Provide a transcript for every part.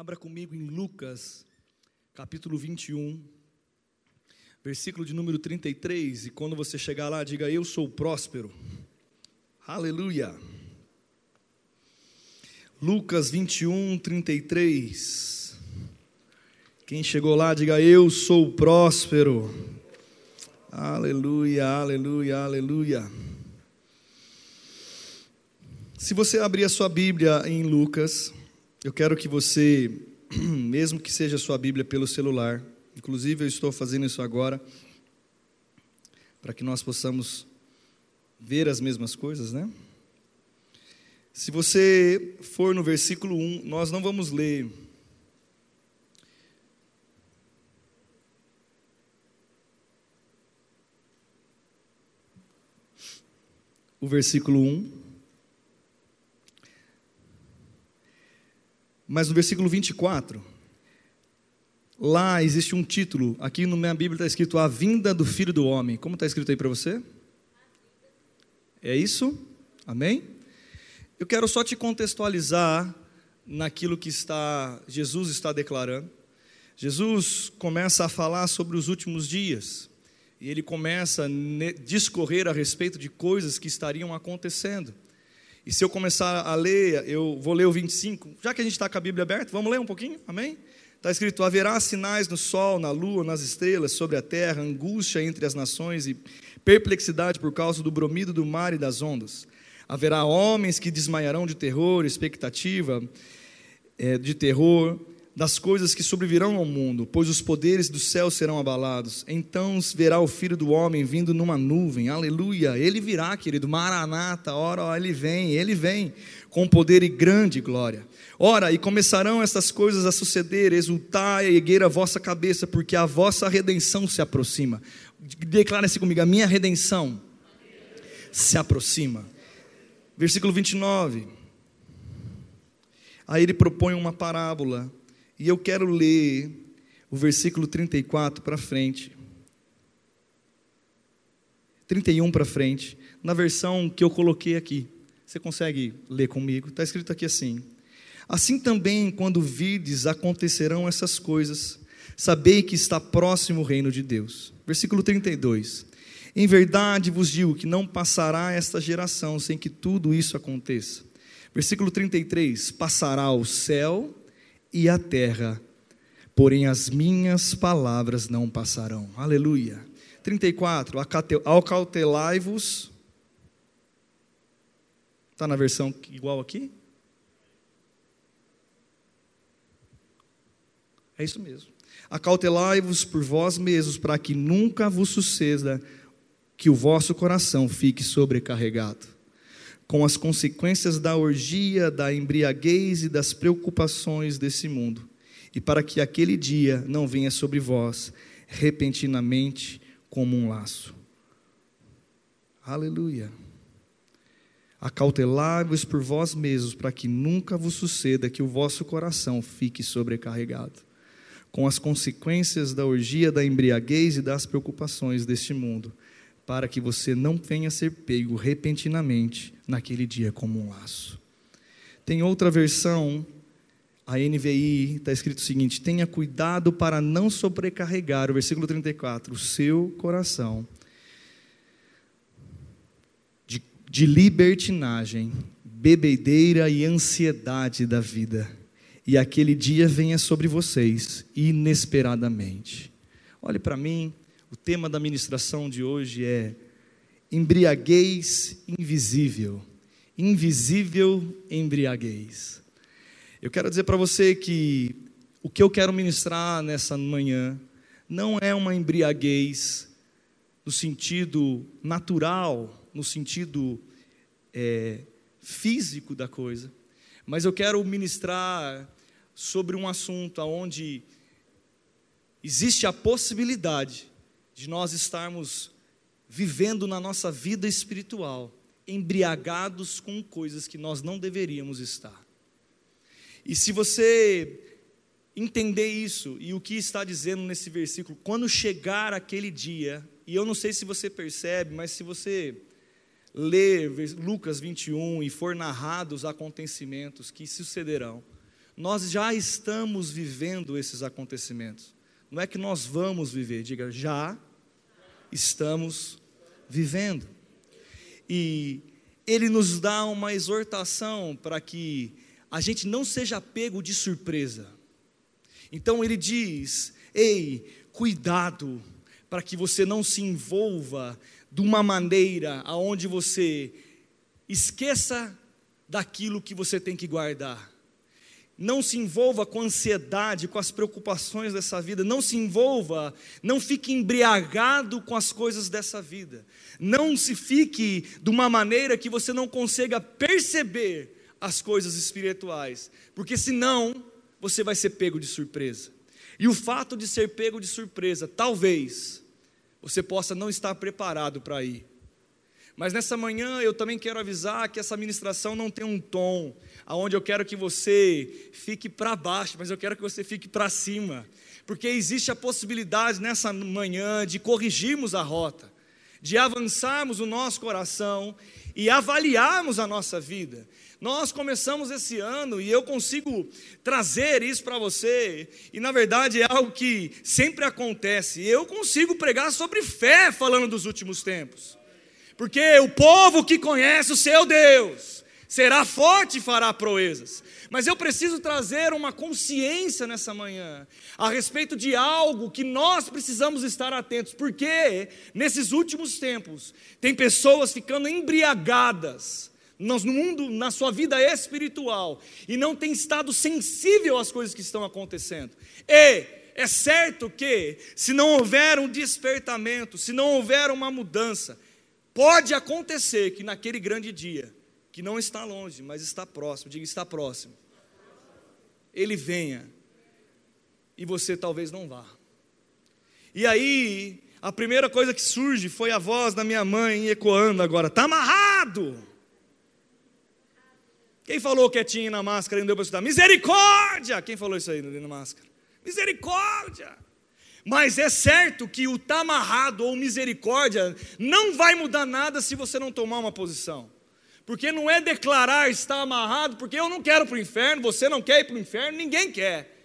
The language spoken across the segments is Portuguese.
Abra comigo em Lucas, capítulo 21, versículo de número 33. E quando você chegar lá, diga: Eu sou próspero. Aleluia. Lucas 21, 33. Quem chegou lá, diga: Eu sou próspero. Aleluia, aleluia, aleluia. Se você abrir a sua Bíblia em Lucas, eu quero que você, mesmo que seja sua Bíblia pelo celular, inclusive eu estou fazendo isso agora, para que nós possamos ver as mesmas coisas, né? Se você for no versículo 1, nós não vamos ler o versículo 1. Mas no versículo 24, lá existe um título, aqui na minha Bíblia está escrito A Vinda do Filho do Homem. Como está escrito aí para você? É isso? Amém? Eu quero só te contextualizar naquilo que está Jesus está declarando. Jesus começa a falar sobre os últimos dias e ele começa a discorrer a respeito de coisas que estariam acontecendo. E se eu começar a ler, eu vou ler o 25, já que a gente está com a Bíblia aberta, vamos ler um pouquinho? Amém? Está escrito: haverá sinais no sol, na lua, nas estrelas, sobre a terra, angústia entre as nações e perplexidade por causa do bromido do mar e das ondas. Haverá homens que desmaiarão de terror, expectativa é, de terror, das coisas que sobrevirão ao mundo, pois os poderes do céu serão abalados. Então verá o filho do homem vindo numa nuvem, aleluia. Ele virá, querido, maranata, ora, ele vem, ele vem, com poder e grande glória. Ora, e começarão estas coisas a suceder, exultai e erguer a vossa cabeça, porque a vossa redenção se aproxima. Declara-se comigo, a minha redenção se aproxima. Versículo 29. Aí ele propõe uma parábola e eu quero ler o versículo 34 para frente. 31 para frente, na versão que eu coloquei aqui. Você consegue ler comigo? Está escrito aqui assim: Assim também, quando vides, acontecerão essas coisas, sabei que está próximo o reino de Deus. Versículo 32. Em verdade vos digo que não passará esta geração sem que tudo isso aconteça. Versículo 33: Passará o céu e a terra, porém as minhas palavras não passarão. Aleluia. 34. Acautelai-vos. Está na versão igual aqui? É isso mesmo. Acautelai-vos por vós mesmos, para que nunca vos suceda que o vosso coração fique sobrecarregado com as consequências da orgia, da embriaguez e das preocupações desse mundo, e para que aquele dia não venha sobre vós repentinamente como um laço. Aleluia. Acautelai-vos por vós mesmos, para que nunca vos suceda que o vosso coração fique sobrecarregado, com as consequências da orgia, da embriaguez e das preocupações deste mundo para que você não venha a ser pego repentinamente naquele dia como um laço. Tem outra versão, a NVI, está escrito o seguinte: tenha cuidado para não sobrecarregar, o versículo 34, o seu coração de, de libertinagem, bebedeira e ansiedade da vida, e aquele dia venha sobre vocês inesperadamente. Olhe para mim, o tema da ministração de hoje é embriaguez invisível. Invisível embriaguez. Eu quero dizer para você que o que eu quero ministrar nessa manhã não é uma embriaguez no sentido natural, no sentido é, físico da coisa, mas eu quero ministrar sobre um assunto onde existe a possibilidade de nós estarmos vivendo na nossa vida espiritual, embriagados com coisas que nós não deveríamos estar. E se você entender isso e o que está dizendo nesse versículo, quando chegar aquele dia, e eu não sei se você percebe, mas se você ler Lucas 21 e for narrado os acontecimentos que sucederão, nós já estamos vivendo esses acontecimentos. Não é que nós vamos viver, diga, já estamos vivendo. E ele nos dá uma exortação para que a gente não seja pego de surpresa. Então ele diz: ei, cuidado, para que você não se envolva de uma maneira aonde você esqueça daquilo que você tem que guardar. Não se envolva com ansiedade, com as preocupações dessa vida. Não se envolva, não fique embriagado com as coisas dessa vida. Não se fique de uma maneira que você não consiga perceber as coisas espirituais, porque senão você vai ser pego de surpresa. E o fato de ser pego de surpresa, talvez você possa não estar preparado para ir. Mas nessa manhã eu também quero avisar que essa ministração não tem um tom aonde eu quero que você fique para baixo, mas eu quero que você fique para cima, porque existe a possibilidade nessa manhã de corrigirmos a rota, de avançarmos o nosso coração e avaliarmos a nossa vida. Nós começamos esse ano e eu consigo trazer isso para você, e na verdade é algo que sempre acontece. Eu consigo pregar sobre fé falando dos últimos tempos. Porque o povo que conhece o seu Deus será forte e fará proezas. Mas eu preciso trazer uma consciência nessa manhã a respeito de algo que nós precisamos estar atentos, porque nesses últimos tempos tem pessoas ficando embriagadas no mundo, na sua vida espiritual, e não tem estado sensível às coisas que estão acontecendo. E é certo que, se não houver um despertamento, se não houver uma mudança, Pode acontecer que naquele grande dia, que não está longe, mas está próximo, diga está próximo, ele venha e você talvez não vá. E aí, a primeira coisa que surge foi a voz da minha mãe ecoando agora: está amarrado. Quem falou quietinho na máscara e não deu para estudar? Misericórdia! Quem falou isso aí na máscara? Misericórdia! Mas é certo que o tá amarrado ou misericórdia não vai mudar nada se você não tomar uma posição. Porque não é declarar estar amarrado, porque eu não quero para o inferno, você não quer ir para o inferno, ninguém quer.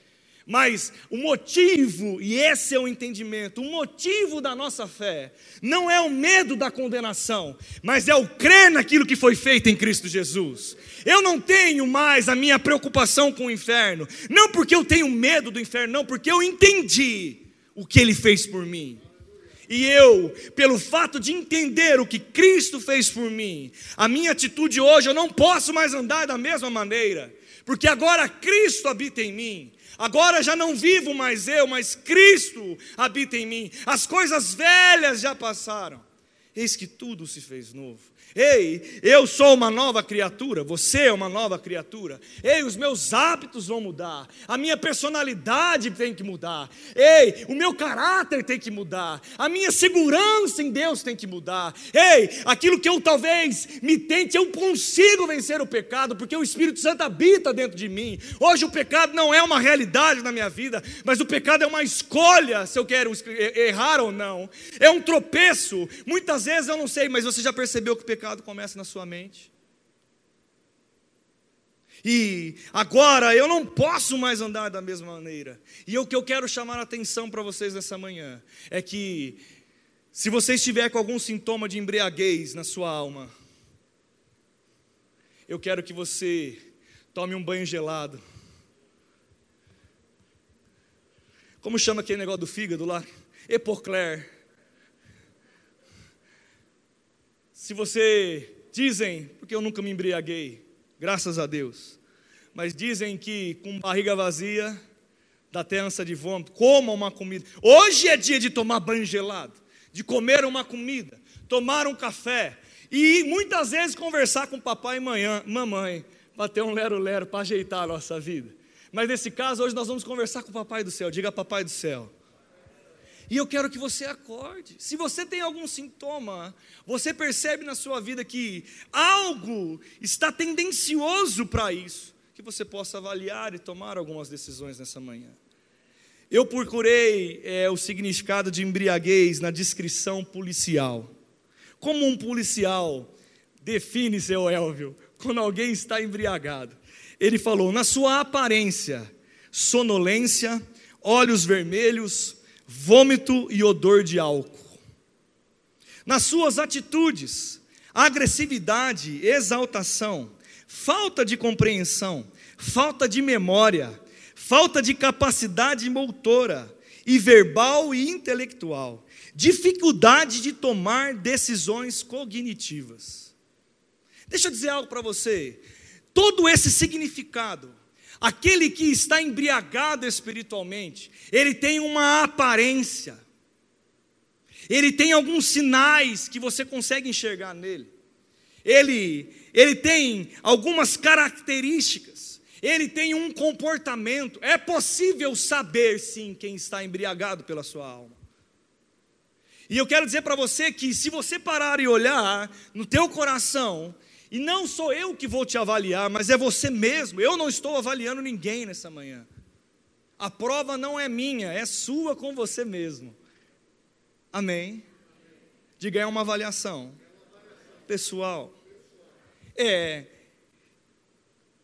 Mas o motivo, e esse é o entendimento, o motivo da nossa fé, não é o medo da condenação, mas é o crer naquilo que foi feito em Cristo Jesus. Eu não tenho mais a minha preocupação com o inferno, não porque eu tenho medo do inferno, não, porque eu entendi o que ele fez por mim. E eu, pelo fato de entender o que Cristo fez por mim, a minha atitude hoje, eu não posso mais andar da mesma maneira, porque agora Cristo habita em mim. Agora já não vivo mais eu, mas Cristo habita em mim. As coisas velhas já passaram. Eis que tudo se fez novo. Ei, eu sou uma nova criatura, você é uma nova criatura. Ei, os meus hábitos vão mudar, a minha personalidade tem que mudar. Ei, o meu caráter tem que mudar, a minha segurança em Deus tem que mudar. Ei, aquilo que eu talvez me tente, eu consigo vencer o pecado, porque o Espírito Santo habita dentro de mim. Hoje o pecado não é uma realidade na minha vida, mas o pecado é uma escolha se eu quero errar ou não. É um tropeço. Muitas vezes eu não sei, mas você já percebeu que o pecado pecado começa na sua mente. E agora eu não posso mais andar da mesma maneira. E o que eu quero chamar a atenção para vocês nessa manhã é que, se você estiver com algum sintoma de embriaguez na sua alma, eu quero que você tome um banho gelado. Como chama aquele negócio do fígado lá? Epocler. Se você dizem, porque eu nunca me embriaguei, graças a Deus, mas dizem que com barriga vazia dá até ânsia de vômito, coma uma comida. Hoje é dia de tomar banho gelado, de comer uma comida, tomar um café e muitas vezes conversar com papai e manhã, mamãe, para ter um lero-lero, para ajeitar a nossa vida. Mas nesse caso, hoje nós vamos conversar com o Papai do Céu. Diga Papai do Céu. E eu quero que você acorde. Se você tem algum sintoma, você percebe na sua vida que algo está tendencioso para isso, que você possa avaliar e tomar algumas decisões nessa manhã. Eu procurei é, o significado de embriaguez na descrição policial. Como um policial define, seu Elvio, quando alguém está embriagado. Ele falou: na sua aparência, sonolência, olhos vermelhos, vômito e odor de álcool. Nas suas atitudes, agressividade, exaltação, falta de compreensão, falta de memória, falta de capacidade motora e verbal e intelectual, dificuldade de tomar decisões cognitivas. Deixa eu dizer algo para você. Todo esse significado, aquele que está embriagado espiritualmente, ele tem uma aparência, ele tem alguns sinais que você consegue enxergar nele. Ele, ele tem algumas características, ele tem um comportamento. É possível saber sim quem está embriagado pela sua alma. E eu quero dizer para você que se você parar e olhar no teu coração, e não sou eu que vou te avaliar, mas é você mesmo. Eu não estou avaliando ninguém nessa manhã. A prova não é minha, é sua com você mesmo. Amém? Diga, é uma avaliação pessoal. É.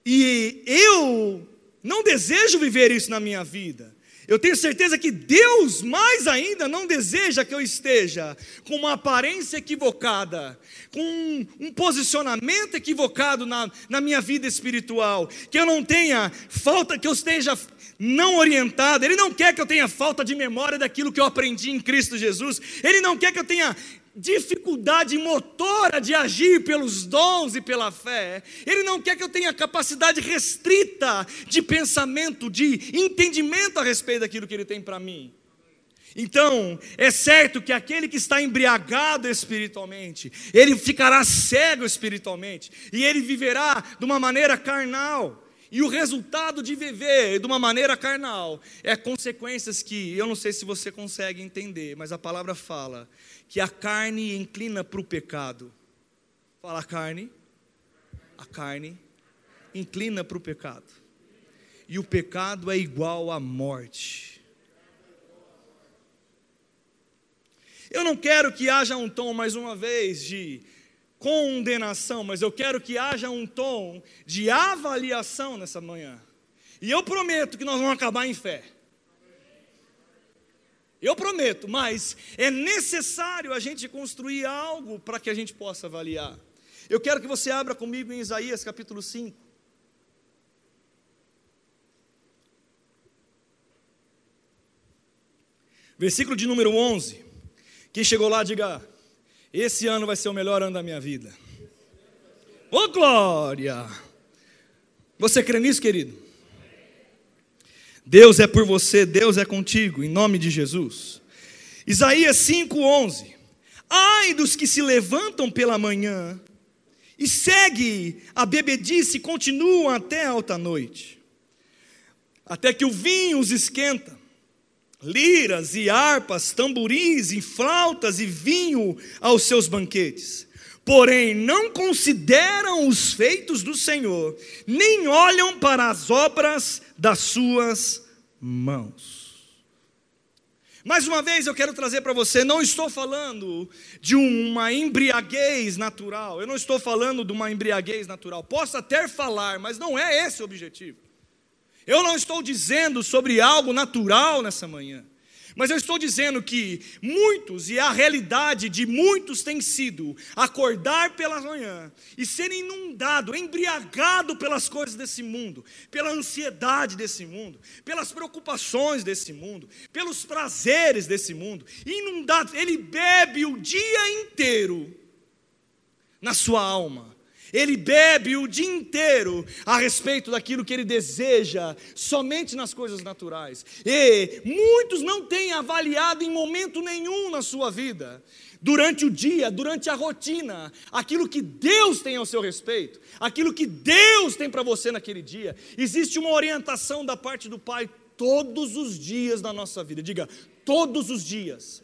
E eu não desejo viver isso na minha vida. Eu tenho certeza que Deus mais ainda não deseja que eu esteja com uma aparência equivocada, com um, posicionamento equivocado na, na minha vida espiritual, que eu não tenha falta, que eu esteja não orientado, Ele não quer que eu tenha falta de memória daquilo que eu aprendi em Cristo Jesus, Ele não quer que eu tenha dificuldade motora de agir pelos dons e pela fé, Ele não quer que eu tenha capacidade restrita de pensamento, de entendimento a respeito daquilo que Ele tem para mim. Então, é certo que aquele que está embriagado espiritualmente, ele ficará cego espiritualmente, e ele viverá de uma maneira carnal. E o resultado de viver de uma maneira carnal é consequências que eu não sei se você consegue entender, mas a palavra fala que a carne inclina para o pecado. Fala a carne, a carne inclina para o pecado. E o pecado é igual à morte. Eu não quero que haja um tom mais uma vez de condenação, mas eu quero que haja um tom de avaliação nessa manhã. E eu prometo que nós vamos acabar em fé. Eu prometo, mas é necessário a gente construir algo para que a gente possa avaliar. Eu quero que você abra comigo em Isaías capítulo 5. Versículo de número 11. Quem chegou lá, diga esse ano vai ser o melhor ano da minha vida. Ô oh, glória! Você crê nisso, querido? Deus é por você, Deus é contigo, em nome de Jesus. Isaías 5:11. Ai dos que se levantam pela manhã e segue a bebedice e continuam até alta noite, até que o vinho os esquenta liras e harpas, tamborins e flautas e vinho aos seus banquetes. Porém, não consideram os feitos do Senhor, nem olham para as obras das suas mãos. Mais uma vez eu quero trazer para você, não estou falando de uma embriaguez natural, eu não estou falando de uma embriaguez natural, posso até falar, mas não é esse o objetivo. Eu não estou dizendo sobre algo natural nessa manhã. Mas eu estou dizendo que muitos, e a realidade de muitos tem sido acordar pela manhã e ser inundado, embriagado pelas coisas desse mundo, pela ansiedade desse mundo, pelas preocupações desse mundo, pelos prazeres desse mundo, inundado, ele bebe o dia inteiro na sua alma ele bebe o dia inteiro a respeito daquilo que ele deseja, somente nas coisas naturais. E muitos não têm avaliado em momento nenhum na sua vida, durante o dia, durante a rotina, aquilo que Deus tem ao seu respeito, aquilo que Deus tem para você naquele dia. Existe uma orientação da parte do Pai todos os dias da nossa vida. Diga, todos os dias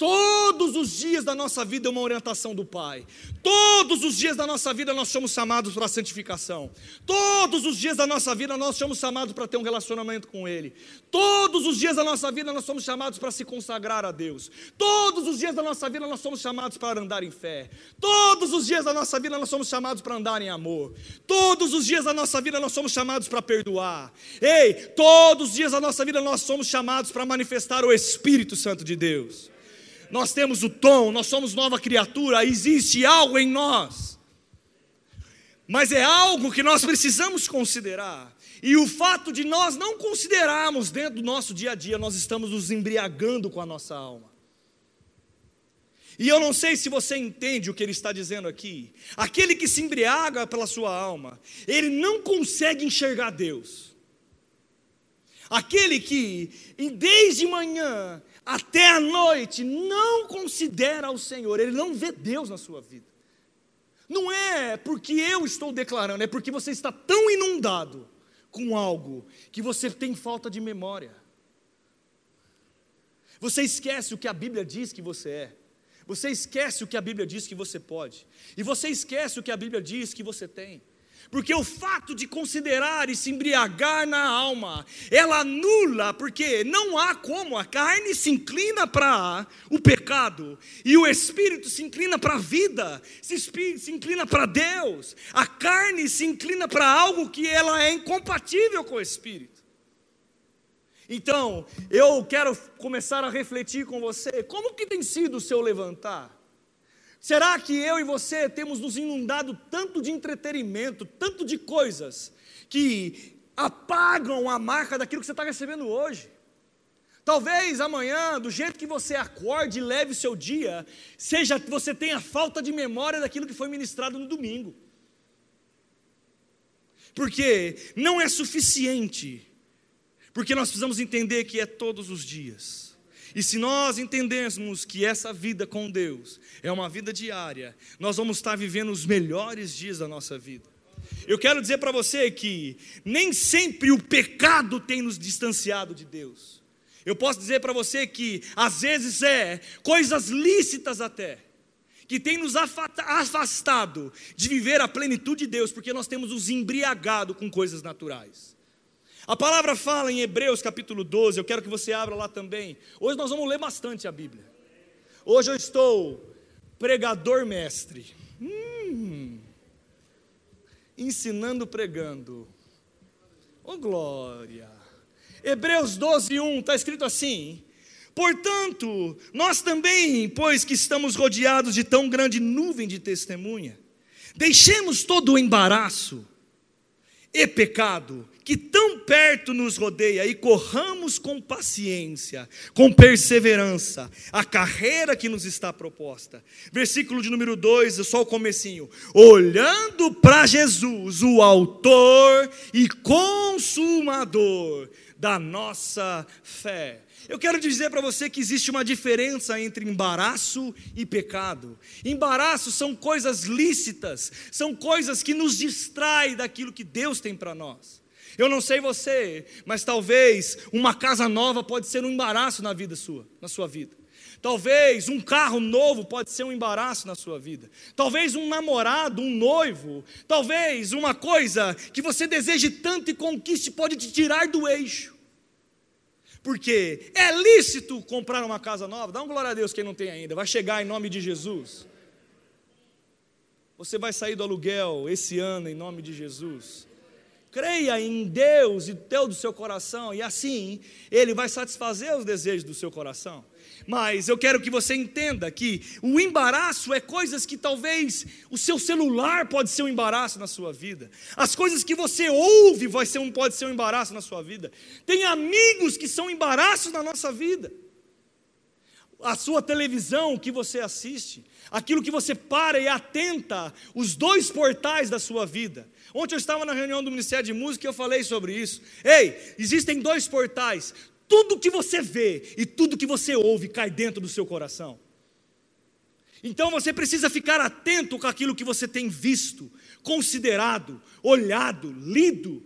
Todos os dias da nossa vida é uma orientação do Pai. Todos os dias da nossa vida nós somos chamados para a santificação. Todos os dias da nossa vida nós somos chamados para ter um relacionamento com Ele. Todos os dias da nossa vida nós somos chamados para se consagrar a Deus. Todos os dias da nossa vida nós somos chamados para andar em fé. Todos os dias da nossa vida nós somos chamados para andar em amor. Todos os dias da nossa vida nós somos chamados para perdoar. Ei, todos os dias da nossa vida nós somos chamados para manifestar o Espírito Santo de Deus nós temos o tom, nós somos nova criatura, existe algo em nós. Mas é algo que nós precisamos considerar. E o fato de nós não considerarmos dentro do nosso dia a dia, nós estamos nos embriagando com a nossa alma. E eu não sei se você entende o que ele está dizendo aqui. Aquele que se embriaga pela sua alma, ele não consegue enxergar Deus. Aquele que, desde manhã, até a noite não considera o Senhor, ele não vê Deus na sua vida. Não é porque eu estou declarando, é porque você está tão inundado com algo que você tem falta de memória. Você esquece o que a Bíblia diz que você é. Você esquece o que a Bíblia diz que você pode. E você esquece o que a Bíblia diz que você tem. Porque o fato de considerar e se embriagar na alma, ela anula, porque não há como, a carne se inclina para o pecado, e o espírito se inclina para a vida, se, se inclina para Deus, a carne se inclina para algo que ela é incompatível com o espírito. Então, eu quero começar a refletir com você, como que tem sido o seu levantar? Será que eu e você temos nos inundado tanto de entretenimento, tanto de coisas, que apagam a marca daquilo que você está recebendo hoje? Talvez amanhã, do jeito que você acorde e leve o seu dia, seja que você tenha falta de memória daquilo que foi ministrado no domingo. Porque não é suficiente, porque nós precisamos entender que é todos os dias. E se nós entendermos que essa vida com Deus é uma vida diária, nós vamos estar vivendo os melhores dias da nossa vida. Eu quero dizer para você que nem sempre o pecado tem nos distanciado de Deus. Eu posso dizer para você que às vezes é coisas lícitas até, que tem nos afastado de viver a plenitude de Deus, porque nós temos nos embriagado com coisas naturais. A palavra fala em Hebreus capítulo 12, eu quero que você abra lá também. Hoje nós vamos ler bastante a Bíblia. Hoje eu estou pregador mestre. Hum, ensinando pregando. Oh glória. Hebreus 12, 1, está escrito assim: Portanto, nós também, pois que estamos rodeados de tão grande nuvem de testemunha, deixemos todo o embaraço e pecado que tão perto nos rodeia e corramos com paciência, com perseverança, a carreira que nos está proposta. Versículo de número 2, só o comecinho. Olhando para Jesus, o autor e consumador da nossa fé. Eu quero dizer para você que existe uma diferença entre embaraço e pecado. Embaraço são coisas lícitas, são coisas que nos distraem daquilo que Deus tem para nós. Eu não sei você, mas talvez uma casa nova pode ser um embaraço na vida sua, na sua vida. Talvez um carro novo pode ser um embaraço na sua vida. Talvez um namorado, um noivo, talvez uma coisa que você deseje tanto e conquiste pode te tirar do eixo. Porque é lícito comprar uma casa nova. Dá uma glória a Deus quem não tem ainda. Vai chegar em nome de Jesus. Você vai sair do aluguel esse ano em nome de Jesus. Creia em Deus e Deus do seu coração, e assim Ele vai satisfazer os desejos do seu coração. Mas eu quero que você entenda que o embaraço é coisas que talvez o seu celular pode ser um embaraço na sua vida. As coisas que você ouve vai ser um, pode ser um embaraço na sua vida. Tem amigos que são embaraços na nossa vida. A sua televisão que você assiste, aquilo que você para e atenta, os dois portais da sua vida. Ontem eu estava na reunião do Ministério de Música e eu falei sobre isso. Ei, existem dois portais. Tudo que você vê e tudo que você ouve cai dentro do seu coração. Então você precisa ficar atento com aquilo que você tem visto, considerado, olhado, lido.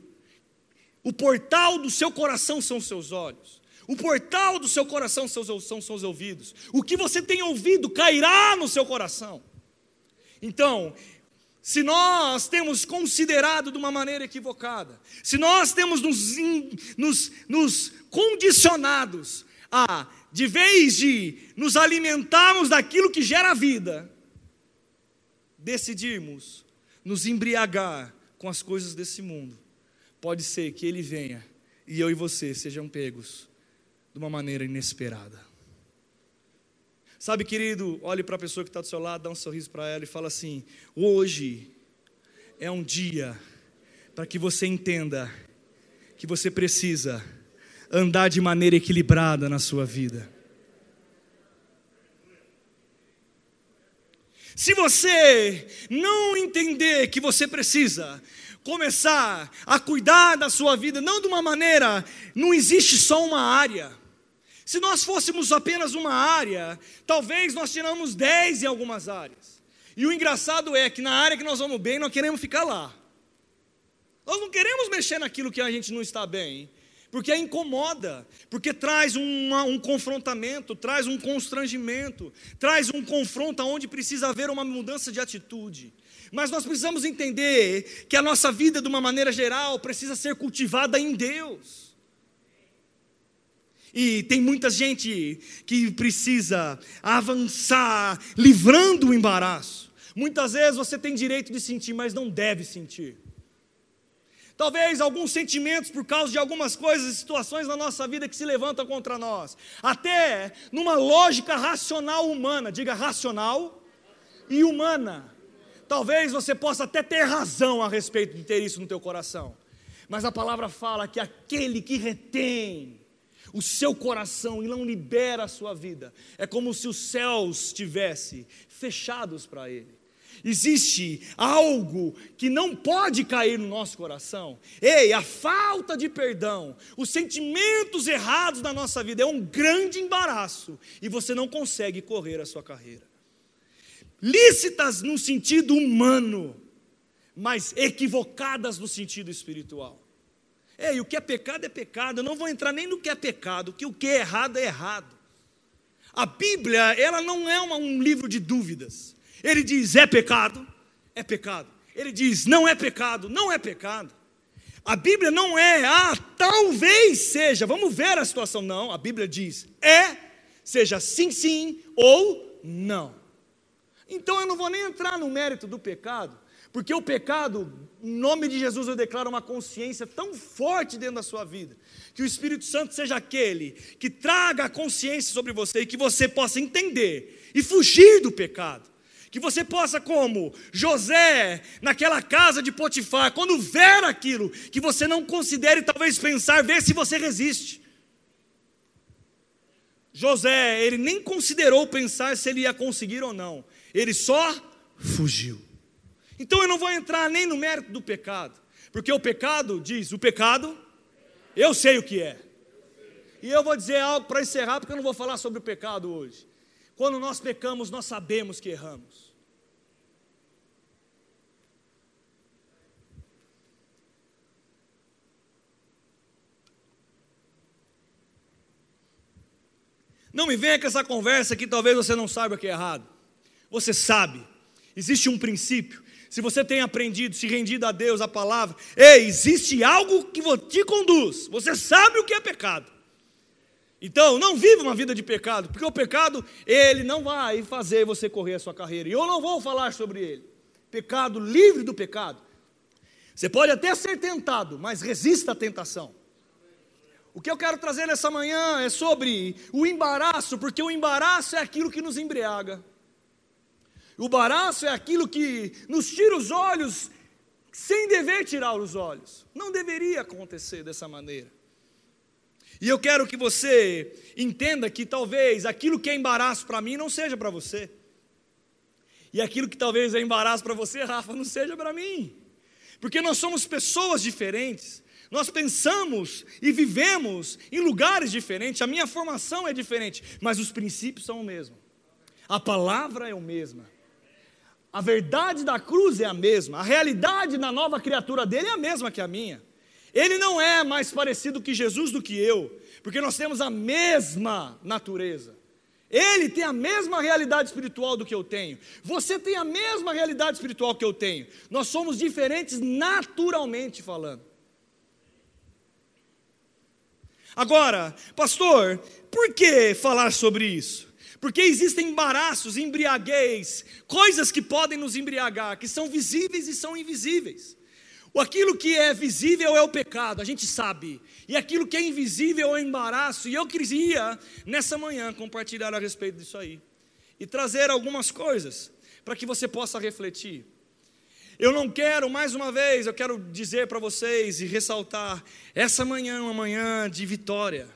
O portal do seu coração são os seus olhos. O portal do seu coração são, são, são os ouvidos. O que você tem ouvido cairá no seu coração. Então, se nós temos considerado de uma maneira equivocada, se nós temos nos, nos, nos condicionados a, de vez de nos alimentarmos daquilo que gera vida, decidirmos nos embriagar com as coisas desse mundo, pode ser que ele venha e eu e você sejam pegos de uma maneira inesperada. Sabe, querido, olhe para a pessoa que está do seu lado, dá um sorriso para ela e fala assim: hoje é um dia para que você entenda que você precisa andar de maneira equilibrada na sua vida. Se você não entender que você precisa começar a cuidar da sua vida, não de uma maneira, não existe só uma área. Se nós fôssemos apenas uma área, talvez nós tiramos 10 em algumas áreas. E o engraçado é que na área que nós vamos bem, nós queremos ficar lá. Nós não queremos mexer naquilo que a gente não está bem porque a incomoda, porque traz uma, um confrontamento, traz um constrangimento, traz um confronto onde precisa haver uma mudança de atitude. Mas nós precisamos entender que a nossa vida, de uma maneira geral, precisa ser cultivada em Deus. E tem muita gente que precisa avançar, livrando o embaraço. Muitas vezes você tem direito de sentir, mas não deve sentir. Talvez alguns sentimentos por causa de algumas coisas e situações na nossa vida que se levantam contra nós. Até numa lógica racional humana, diga racional e humana. Talvez você possa até ter razão a respeito de ter isso no teu coração. Mas a palavra fala que aquele que retém o seu coração e não libera a sua vida, é como se os céus estivessem fechados para ele existe algo que não pode cair no nosso coração. Ei, a falta de perdão, os sentimentos errados da nossa vida é um grande embaraço e você não consegue correr a sua carreira. Lícitas no sentido humano, mas equivocadas no sentido espiritual. Ei, o que é pecado é pecado. Eu não vou entrar nem no que é pecado, que o que é errado é errado. A Bíblia, ela não é uma, um livro de dúvidas. Ele diz: é pecado, é pecado. Ele diz: não é pecado, não é pecado. A Bíblia não é, ah, talvez seja, vamos ver a situação. Não, a Bíblia diz: é, seja sim, sim ou não. Então eu não vou nem entrar no mérito do pecado, porque o pecado, em nome de Jesus, eu declaro uma consciência tão forte dentro da sua vida, que o Espírito Santo seja aquele que traga a consciência sobre você e que você possa entender e fugir do pecado que você possa, como José, naquela casa de Potifar, quando ver aquilo, que você não considere talvez pensar, ver se você resiste. José, ele nem considerou pensar se ele ia conseguir ou não, ele só fugiu. Então eu não vou entrar nem no mérito do pecado, porque o pecado diz: o pecado, eu sei o que é. E eu vou dizer algo para encerrar, porque eu não vou falar sobre o pecado hoje. Quando nós pecamos, nós sabemos que erramos. Não me venha com essa conversa que talvez você não saiba o que é errado. Você sabe. Existe um princípio. Se você tem aprendido, se rendido a Deus, a palavra, ei, existe algo que te conduz. Você sabe o que é pecado. Então, não viva uma vida de pecado, porque o pecado, ele não vai fazer você correr a sua carreira. E eu não vou falar sobre ele. Pecado livre do pecado. Você pode até ser tentado, mas resista à tentação. O que eu quero trazer nessa manhã é sobre o embaraço, porque o embaraço é aquilo que nos embriaga. O embaraço é aquilo que nos tira os olhos sem dever tirar os olhos. Não deveria acontecer dessa maneira. E eu quero que você entenda que talvez aquilo que é embaraço para mim não seja para você. E aquilo que talvez é embaraço para você, Rafa, não seja para mim. Porque nós somos pessoas diferentes. Nós pensamos e vivemos em lugares diferentes, a minha formação é diferente, mas os princípios são o mesmo. A palavra é o mesma. A verdade da cruz é a mesma, a realidade da nova criatura dele é a mesma que a minha. Ele não é mais parecido que Jesus do que eu, porque nós temos a mesma natureza. Ele tem a mesma realidade espiritual do que eu tenho. Você tem a mesma realidade espiritual que eu tenho. Nós somos diferentes naturalmente falando. Agora, pastor, por que falar sobre isso? Porque existem embaraços, embriaguez, coisas que podem nos embriagar, que são visíveis e são invisíveis. Aquilo que é visível é o pecado, a gente sabe. E aquilo que é invisível é o embaraço. E eu queria, nessa manhã, compartilhar a respeito disso aí. E trazer algumas coisas para que você possa refletir. Eu não quero, mais uma vez, eu quero dizer para vocês e ressaltar: essa manhã é uma manhã de vitória.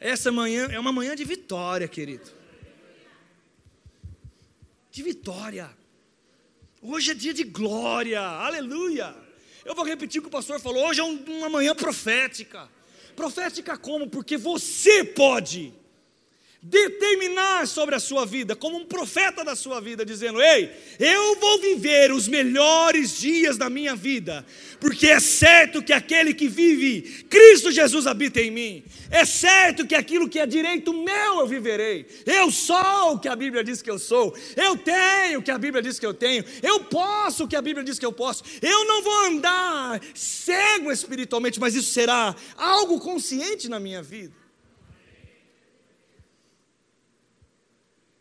Essa manhã é uma manhã de vitória, querido. De vitória. Hoje é dia de glória, aleluia. Eu vou repetir o que o pastor falou. Hoje é uma manhã profética. Profética como? Porque você pode determinar sobre a sua vida, como um profeta da sua vida, dizendo: Ei, eu vou viver os melhores dias da minha vida, porque é certo que aquele que vive, Cristo Jesus habita em mim, é certo que aquilo que é direito meu eu viverei, eu sou o que a Bíblia diz que eu sou, eu tenho o que a Bíblia diz que eu tenho, eu posso o que a Bíblia diz que eu posso, eu não vou andar cego espiritualmente, mas isso será algo consciente na minha vida.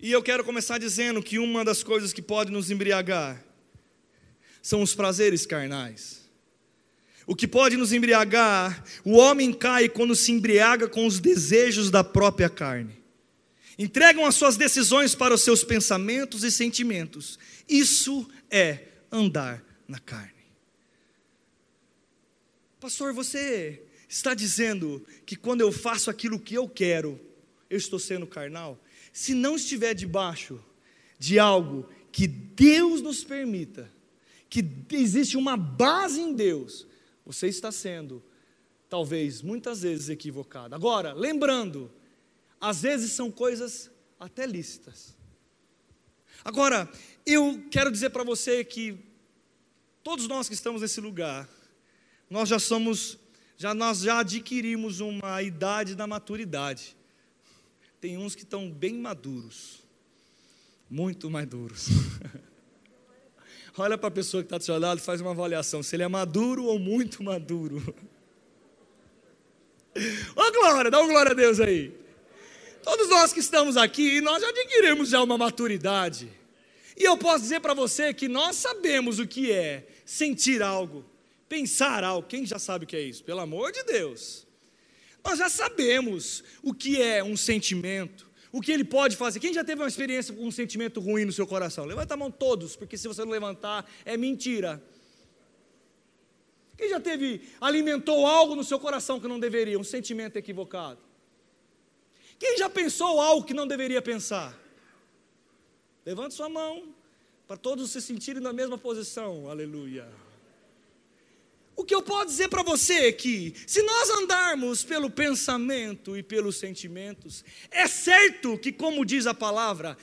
E eu quero começar dizendo que uma das coisas que pode nos embriagar são os prazeres carnais. O que pode nos embriagar, o homem cai quando se embriaga com os desejos da própria carne. Entregam as suas decisões para os seus pensamentos e sentimentos. Isso é andar na carne. Pastor, você está dizendo que quando eu faço aquilo que eu quero, eu estou sendo carnal? Se não estiver debaixo de algo que Deus nos permita, que existe uma base em Deus, você está sendo, talvez, muitas vezes equivocado. Agora, lembrando, às vezes são coisas até lícitas. Agora, eu quero dizer para você que todos nós que estamos nesse lugar, nós já somos, já nós já adquirimos uma idade da maturidade tem uns que estão bem maduros, muito maduros. Olha para a pessoa que está do seu lado e faz uma avaliação, se ele é maduro ou muito maduro. Ô oh, glória, dá uma glória a Deus aí. Todos nós que estamos aqui, nós adquirimos já uma maturidade. E eu posso dizer para você que nós sabemos o que é sentir algo, pensar algo. Quem já sabe o que é isso? Pelo amor de Deus. Nós já sabemos o que é um sentimento, o que ele pode fazer. Quem já teve uma experiência com um sentimento ruim no seu coração? Levanta a mão todos, porque se você não levantar, é mentira. Quem já teve, alimentou algo no seu coração que não deveria, um sentimento equivocado? Quem já pensou algo que não deveria pensar? Levante sua mão, para todos se sentirem na mesma posição, aleluia. O que eu posso dizer para você é que, se nós andarmos pelo pensamento e pelos sentimentos, é certo que, como diz a palavra,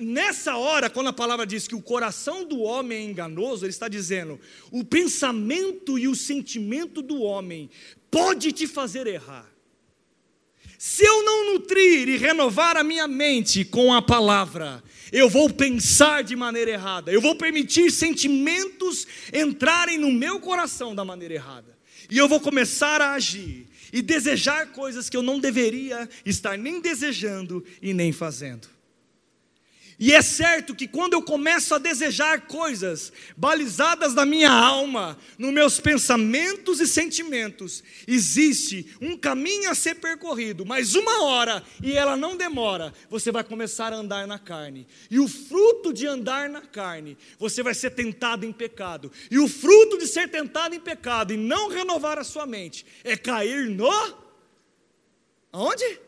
nessa hora, quando a palavra diz que o coração do homem é enganoso, ele está dizendo: o pensamento e o sentimento do homem pode te fazer errar. Se eu não nutrir e renovar a minha mente com a palavra, eu vou pensar de maneira errada, eu vou permitir sentimentos entrarem no meu coração da maneira errada, e eu vou começar a agir e desejar coisas que eu não deveria estar nem desejando e nem fazendo. E é certo que quando eu começo a desejar coisas balizadas na minha alma, nos meus pensamentos e sentimentos, existe um caminho a ser percorrido, mas uma hora, e ela não demora, você vai começar a andar na carne. E o fruto de andar na carne, você vai ser tentado em pecado. E o fruto de ser tentado em pecado e não renovar a sua mente é cair no aonde?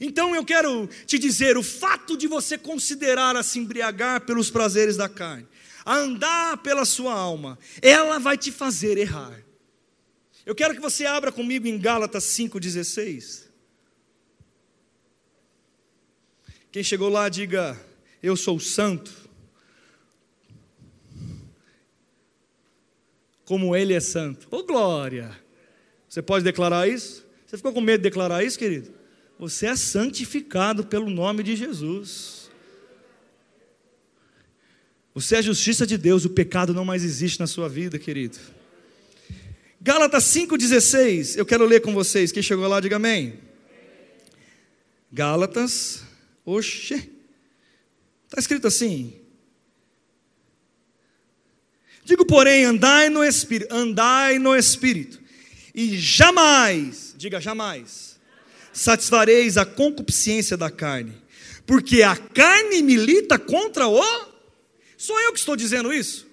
Então eu quero te dizer: o fato de você considerar a se embriagar pelos prazeres da carne, a andar pela sua alma, ela vai te fazer errar. Eu quero que você abra comigo em Gálatas 5,16. Quem chegou lá, diga: Eu sou santo. como Ele é santo. Ô oh, glória! Você pode declarar isso? Você ficou com medo de declarar isso, querido? Você é santificado pelo nome de Jesus. Você é a justiça de Deus, o pecado não mais existe na sua vida, querido. Gálatas 5,16, eu quero ler com vocês. Quem chegou lá, diga amém. Gálatas, oxe, está escrito assim. Digo, porém, andai no Espírito, andai no Espírito, e jamais, diga jamais, satisfareis a concupiscência da carne, porque a carne milita contra o. Sou eu que estou dizendo isso?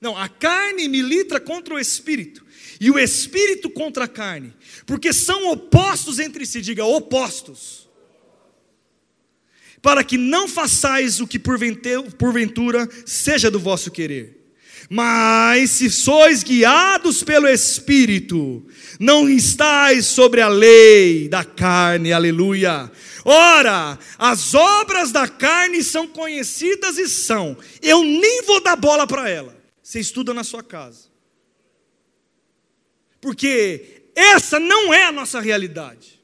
Não, a carne milita contra o espírito, e o espírito contra a carne, porque são opostos entre si, diga opostos. Para que não façais o que porventura seja do vosso querer. Mas se sois guiados pelo Espírito, não estáis sobre a lei da carne, aleluia. Ora, as obras da carne são conhecidas e são, eu nem vou dar bola para ela, você estuda na sua casa, porque essa não é a nossa realidade,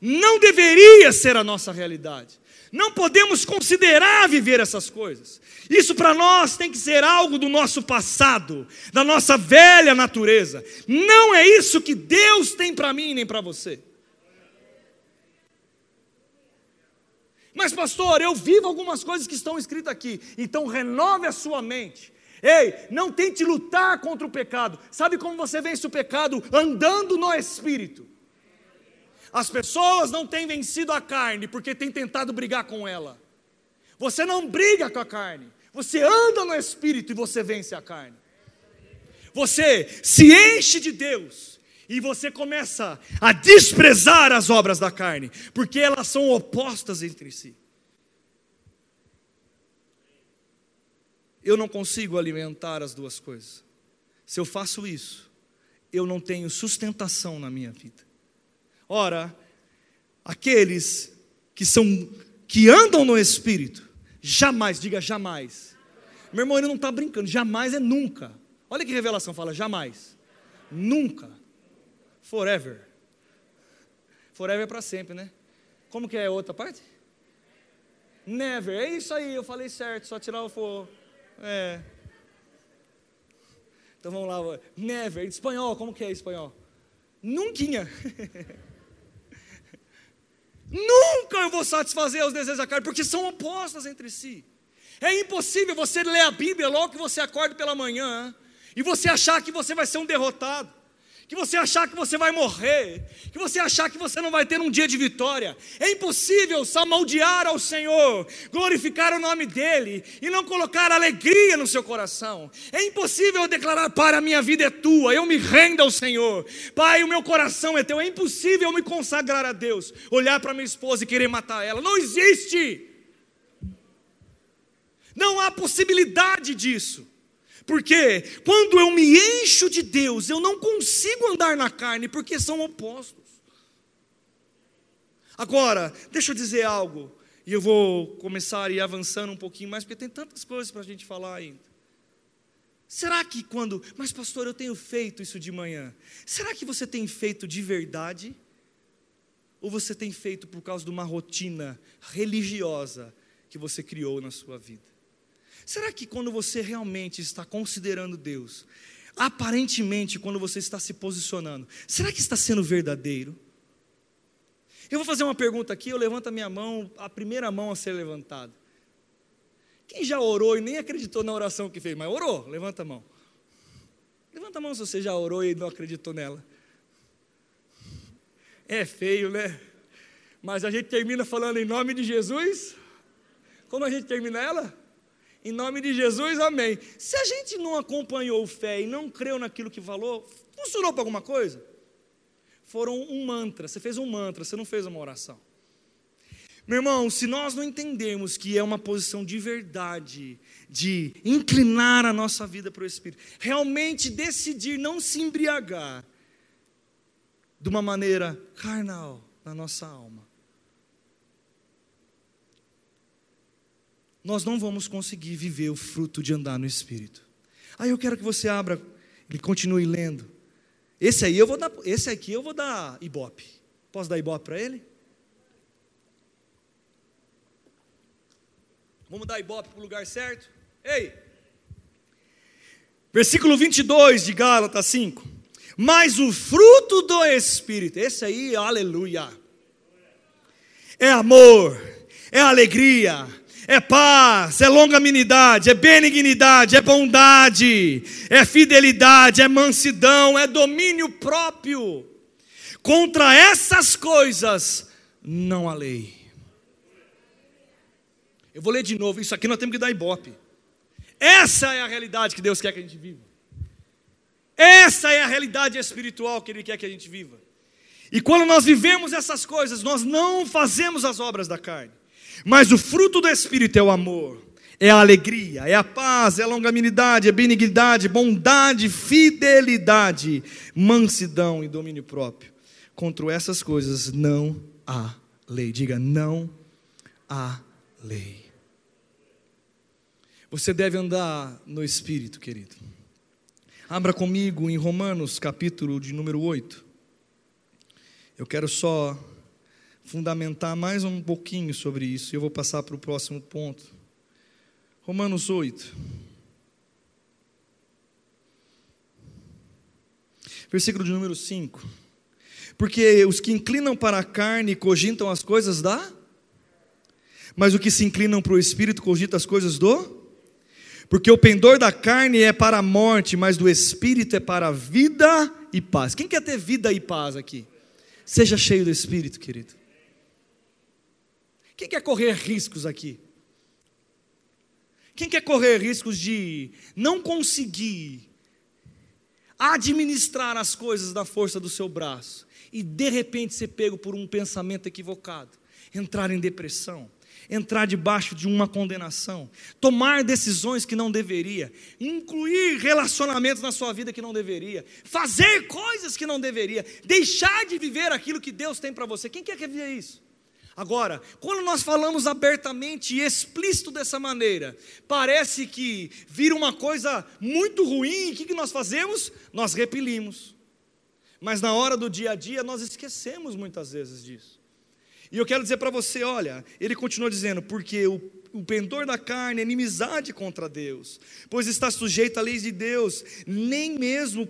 não deveria ser a nossa realidade. Não podemos considerar viver essas coisas. Isso para nós tem que ser algo do nosso passado, da nossa velha natureza. Não é isso que Deus tem para mim nem para você. Mas, pastor, eu vivo algumas coisas que estão escritas aqui. Então, renove a sua mente. Ei, não tente lutar contra o pecado. Sabe como você vence o pecado? Andando no Espírito. As pessoas não têm vencido a carne porque têm tentado brigar com ela. Você não briga com a carne, você anda no espírito e você vence a carne. Você se enche de Deus e você começa a desprezar as obras da carne, porque elas são opostas entre si. Eu não consigo alimentar as duas coisas. Se eu faço isso, eu não tenho sustentação na minha vida. Ora, aqueles que são que andam no espírito, jamais, diga jamais. Meu irmão, ele não está brincando, jamais é nunca. Olha que revelação fala, jamais. Nunca. Forever. Forever é para sempre, né? Como que é a outra parte? Never. É isso aí, eu falei certo, só tirar o for. É. Então vamos lá. Never. Em espanhol, como que é espanhol? Nunca. Nunca eu vou satisfazer os desejos da carne, porque são opostas entre si. É impossível você ler a Bíblia logo que você acorda pela manhã e você achar que você vai ser um derrotado que você achar que você vai morrer, que você achar que você não vai ter um dia de vitória. É impossível salmodiar ao Senhor, glorificar o nome dEle e não colocar alegria no seu coração. É impossível declarar: Pai, a minha vida é tua, eu me rendo ao Senhor. Pai, o meu coração é teu. É impossível me consagrar a Deus, olhar para minha esposa e querer matar ela. Não existe. Não há possibilidade disso. Porque quando eu me encho de Deus, eu não consigo andar na carne, porque são opostos. Agora, deixa eu dizer algo, e eu vou começar a ir avançando um pouquinho mais, porque tem tantas coisas para a gente falar ainda. Será que quando, mas pastor, eu tenho feito isso de manhã, será que você tem feito de verdade? Ou você tem feito por causa de uma rotina religiosa que você criou na sua vida? Será que quando você realmente está considerando Deus, aparentemente quando você está se posicionando, será que está sendo verdadeiro? Eu vou fazer uma pergunta aqui, eu levanto a minha mão, a primeira mão a ser levantada. Quem já orou e nem acreditou na oração que fez, mas orou? Levanta a mão. Levanta a mão se você já orou e não acreditou nela. É feio, né? Mas a gente termina falando em nome de Jesus. Como a gente termina ela? Em nome de Jesus, amém. Se a gente não acompanhou fé e não creu naquilo que falou, funcionou para alguma coisa? Foram um mantra, você fez um mantra, você não fez uma oração. Meu irmão, se nós não entendermos que é uma posição de verdade, de inclinar a nossa vida para o Espírito, realmente decidir não se embriagar de uma maneira carnal na nossa alma, nós não vamos conseguir viver o fruto de andar no Espírito. Aí eu quero que você abra, e continue lendo. Esse aí eu vou dar, esse aqui eu vou dar ibope. Posso dar ibope para ele? Vamos dar ibope para o lugar certo? Ei! Versículo 22 de Gálatas 5. Mas o fruto do Espírito, esse aí, aleluia, é amor, é alegria, é paz, é longanimidade, é benignidade, é bondade, é fidelidade, é mansidão, é domínio próprio. Contra essas coisas não há lei. Eu vou ler de novo, isso aqui nós temos que dar ibope. Essa é a realidade que Deus quer que a gente viva. Essa é a realidade espiritual que Ele quer que a gente viva. E quando nós vivemos essas coisas, nós não fazemos as obras da carne. Mas o fruto do Espírito é o amor, é a alegria, é a paz, é a longanimidade, é a benignidade, bondade, fidelidade, mansidão e domínio próprio. Contra essas coisas não há lei. Diga, não há lei. Você deve andar no Espírito, querido. Abra comigo em Romanos, capítulo de número 8. Eu quero só fundamentar mais um pouquinho sobre isso eu vou passar para o próximo ponto. Romanos 8. Versículo de número 5. Porque os que inclinam para a carne cogitam as coisas da, mas o que se inclinam para o espírito cogita as coisas do porque o pendor da carne é para a morte, mas do espírito é para a vida e paz. Quem quer ter vida e paz aqui? Seja cheio do espírito, querido. Quem quer correr riscos aqui? Quem quer correr riscos de não conseguir administrar as coisas da força do seu braço e de repente ser pego por um pensamento equivocado, entrar em depressão? entrar debaixo de uma condenação, tomar decisões que não deveria, incluir relacionamentos na sua vida que não deveria, fazer coisas que não deveria, deixar de viver aquilo que Deus tem para você. Quem quer viver isso? Agora, quando nós falamos abertamente e explícito dessa maneira, parece que vira uma coisa muito ruim, o que, nós fazemos? Nós repelimos. Mas na hora do dia a dia, nós esquecemos muitas vezes disso. E eu quero dizer para você: olha, ele continua dizendo, porque o, o pendor da carne é inimizade contra Deus, pois está sujeito à lei de Deus, nem mesmo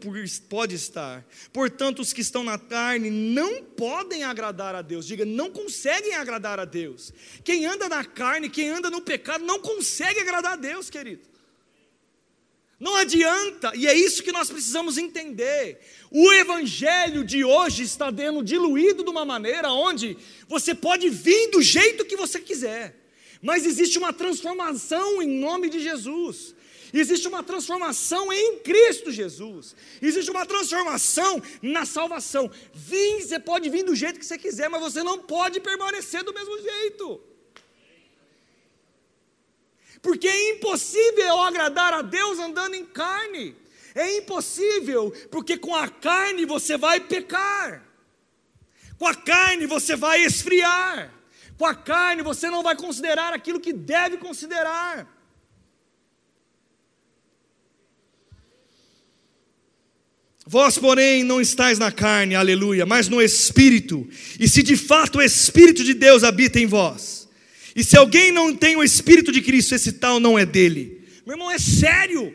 pode estar. Portanto, os que estão na carne não podem agradar a Deus, diga, não conseguem agradar a Deus. Quem anda na carne, quem anda no pecado, não consegue agradar a Deus, querido. Não adianta, e é isso que nós precisamos entender. O evangelho de hoje está sendo diluído de uma maneira onde você pode vir do jeito que você quiser, mas existe uma transformação em nome de Jesus. Existe uma transformação em Cristo Jesus. Existe uma transformação na salvação. Vim, você pode vir do jeito que você quiser, mas você não pode permanecer do mesmo jeito. Porque é impossível agradar a Deus andando em carne. É impossível, porque com a carne você vai pecar. Com a carne você vai esfriar. Com a carne você não vai considerar aquilo que deve considerar. Vós, porém, não estáis na carne, aleluia, mas no Espírito. E se de fato o Espírito de Deus habita em vós, e se alguém não tem o Espírito de Cristo, esse tal não é dele. Meu irmão, é sério.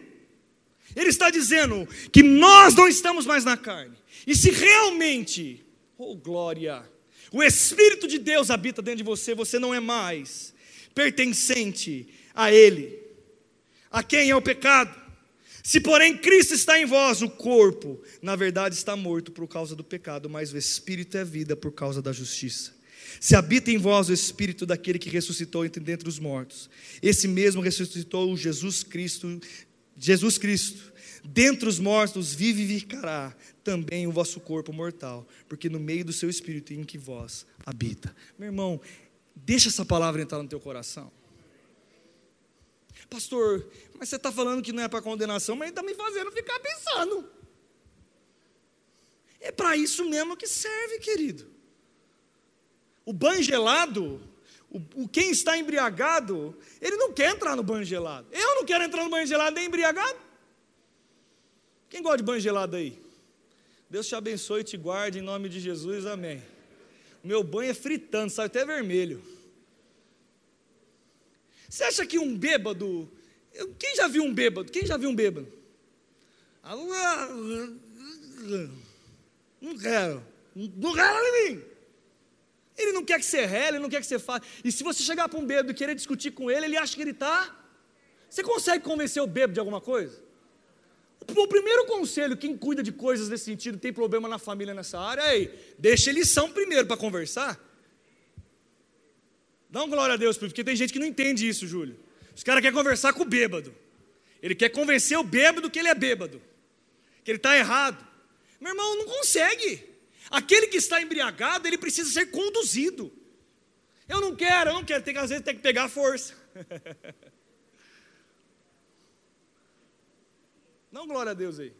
Ele está dizendo que nós não estamos mais na carne. E se realmente, oh glória, o Espírito de Deus habita dentro de você, você não é mais pertencente a Ele. A quem é o pecado? Se porém Cristo está em vós, o corpo, na verdade, está morto por causa do pecado, mas o Espírito é vida por causa da justiça. Se habita em vós o Espírito daquele que ressuscitou entre dentre os mortos, esse mesmo ressuscitou Jesus Cristo, Jesus Cristo, dentre os mortos vivificará também o vosso corpo mortal, porque no meio do seu Espírito em que vós habita. Meu irmão, deixa essa palavra entrar no teu coração. Pastor, mas você está falando que não é para condenação, mas está me fazendo ficar pensando. É para isso mesmo que serve, querido. O banho gelado, o, o, quem está embriagado, ele não quer entrar no banho gelado. Eu não quero entrar no banho gelado nem embriagado. Quem gosta de banho gelado aí? Deus te abençoe e te guarde em nome de Jesus, amém. Meu banho é fritando, sai até vermelho. Você acha que um bêbado. Quem já viu um bêbado? Quem já viu um bêbado? Não quero. Não quero em mim. Ele não quer que você rele, ele não quer que você faça. E se você chegar para um bêbado e querer discutir com ele, ele acha que ele está. Você consegue convencer o bêbado de alguma coisa? O primeiro conselho, quem cuida de coisas desse sentido, tem problema na família nessa área, é deixa são primeiro para conversar. Dá uma glória a Deus, porque tem gente que não entende isso, Júlio. Os caras querem conversar com o bêbado. Ele quer convencer o bêbado que ele é bêbado, que ele está errado. Meu irmão, não consegue. Aquele que está embriagado, ele precisa ser conduzido. Eu não quero, eu não quero, tem, às vezes tem que pegar a força. Não, glória a Deus aí.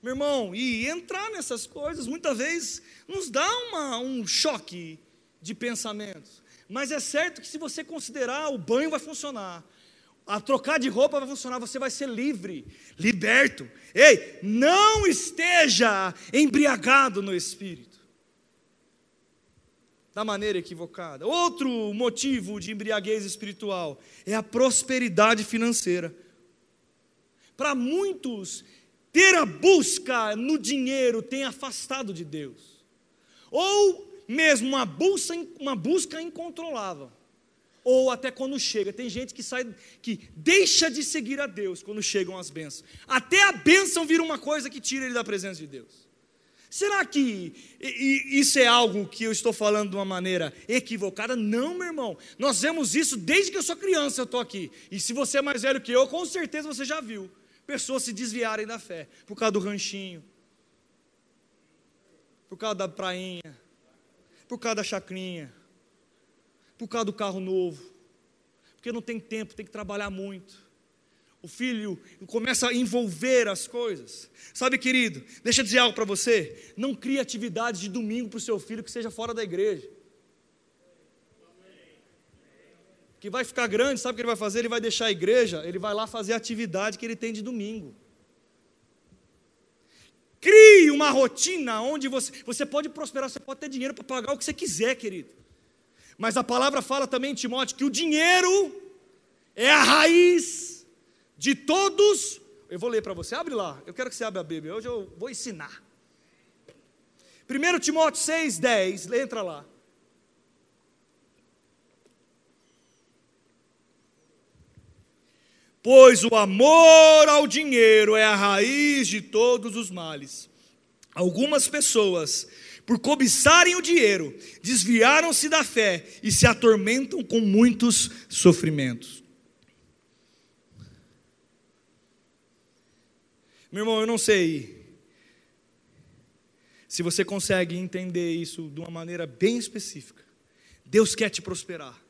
Meu irmão, e entrar nessas coisas muitas vezes nos dá uma, um choque de pensamentos. Mas é certo que se você considerar, o banho vai funcionar, a trocar de roupa vai funcionar, você vai ser livre, liberto. Ei, não esteja embriagado no espírito. Da maneira equivocada. Outro motivo de embriaguez espiritual é a prosperidade financeira. Para muitos, ter a busca no dinheiro tem afastado de Deus. Ou mesmo uma busca, uma busca incontrolável ou até quando chega. Tem gente que sai, que deixa de seguir a Deus quando chegam as bênçãos. Até a bênção vira uma coisa que tira ele da presença de Deus. Será que isso é algo que eu estou falando de uma maneira equivocada? Não, meu irmão. Nós vemos isso desde que eu sou criança, eu estou aqui. E se você é mais velho que eu, com certeza você já viu pessoas se desviarem da fé por causa do ranchinho, por causa da prainha, por causa da chacrinha, por causa do carro novo, porque não tem tempo, tem que trabalhar muito. O filho começa a envolver as coisas. Sabe, querido, deixa eu dizer algo para você: não crie atividades de domingo para o seu filho que seja fora da igreja. Que vai ficar grande, sabe o que ele vai fazer? Ele vai deixar a igreja, ele vai lá fazer a atividade que ele tem de domingo. Crie uma rotina onde você, você pode prosperar, você pode ter dinheiro para pagar o que você quiser, querido. Mas a palavra fala também, Timóteo, que o dinheiro é a raiz de todos. Eu vou ler para você, abre lá. Eu quero que você abra a Bíblia. Hoje eu vou ensinar. 1 Timóteo 6, 10, entra lá. Pois o amor ao dinheiro é a raiz de todos os males. Algumas pessoas por cobiçarem o dinheiro, desviaram-se da fé e se atormentam com muitos sofrimentos. Meu irmão, eu não sei se você consegue entender isso de uma maneira bem específica. Deus quer te prosperar.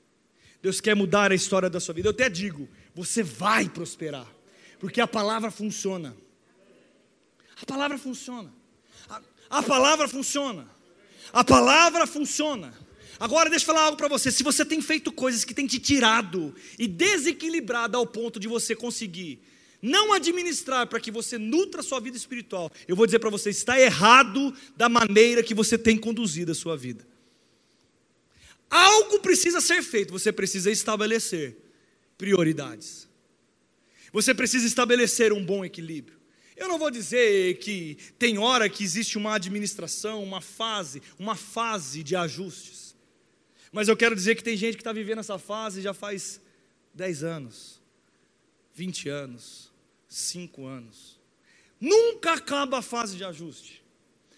Deus quer mudar a história da sua vida. Eu até digo, você vai prosperar, porque a palavra funciona. A palavra funciona. A palavra funciona. A palavra funciona. Agora deixa eu falar algo para você. Se você tem feito coisas que tem te tirado e desequilibrado ao ponto de você conseguir não administrar para que você nutra a sua vida espiritual, eu vou dizer para você, está errado da maneira que você tem conduzido a sua vida. Algo precisa ser feito, você precisa estabelecer prioridades. Você precisa estabelecer um bom equilíbrio. Eu não vou dizer que tem hora que existe uma administração, uma fase, uma fase de ajustes. Mas eu quero dizer que tem gente que está vivendo essa fase já faz 10 anos, 20 anos, 5 anos. Nunca acaba a fase de ajuste.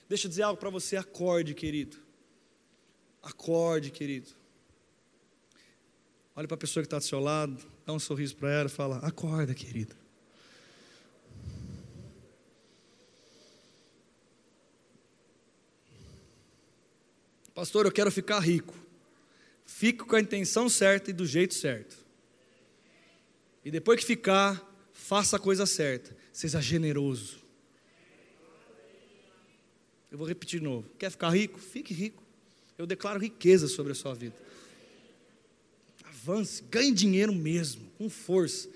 Deixa eu dizer algo para você, acorde, querido. Acorde, querido. Olha para a pessoa que está do seu lado, dá um sorriso para ela e fala: Acorda, querido. Pastor, eu quero ficar rico. Fique com a intenção certa e do jeito certo. E depois que ficar, faça a coisa certa. Seja generoso. Eu vou repetir de novo. Quer ficar rico? Fique rico. Eu declaro riqueza sobre a sua vida. Avance, ganhe dinheiro mesmo, com força.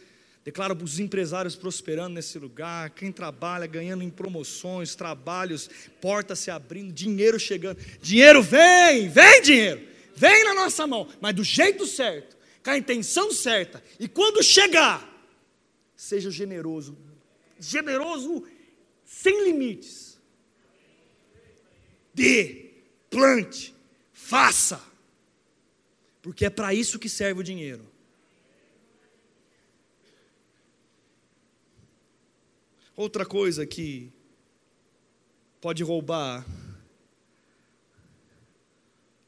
Declaro os empresários prosperando nesse lugar, quem trabalha ganhando em promoções, trabalhos, portas se abrindo, dinheiro chegando. Dinheiro vem, vem dinheiro, vem na nossa mão, mas do jeito certo, com a intenção certa. E quando chegar, seja generoso, generoso sem limites. Dê, plante, faça, porque é para isso que serve o dinheiro. Outra coisa que pode roubar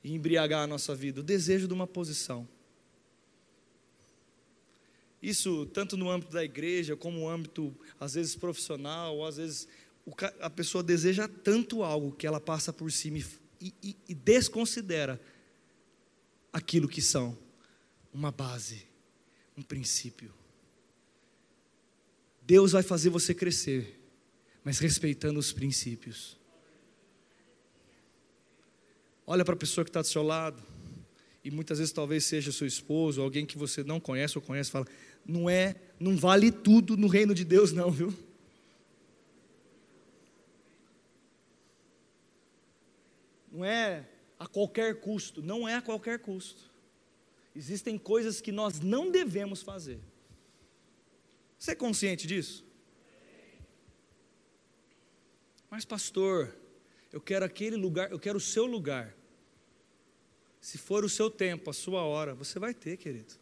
e embriagar a nossa vida, o desejo de uma posição. Isso tanto no âmbito da igreja, como no âmbito, às vezes, profissional, às vezes a pessoa deseja tanto algo que ela passa por cima e, e, e desconsidera aquilo que são uma base, um princípio. Deus vai fazer você crescer, mas respeitando os princípios. Olha para a pessoa que está do seu lado, e muitas vezes talvez seja seu esposo, alguém que você não conhece ou conhece, fala: não é, não vale tudo no reino de Deus, não, viu? Não é a qualquer custo, não é a qualquer custo. Existem coisas que nós não devemos fazer. Você é consciente disso? Mas, pastor, eu quero aquele lugar, eu quero o seu lugar. Se for o seu tempo, a sua hora, você vai ter, querido.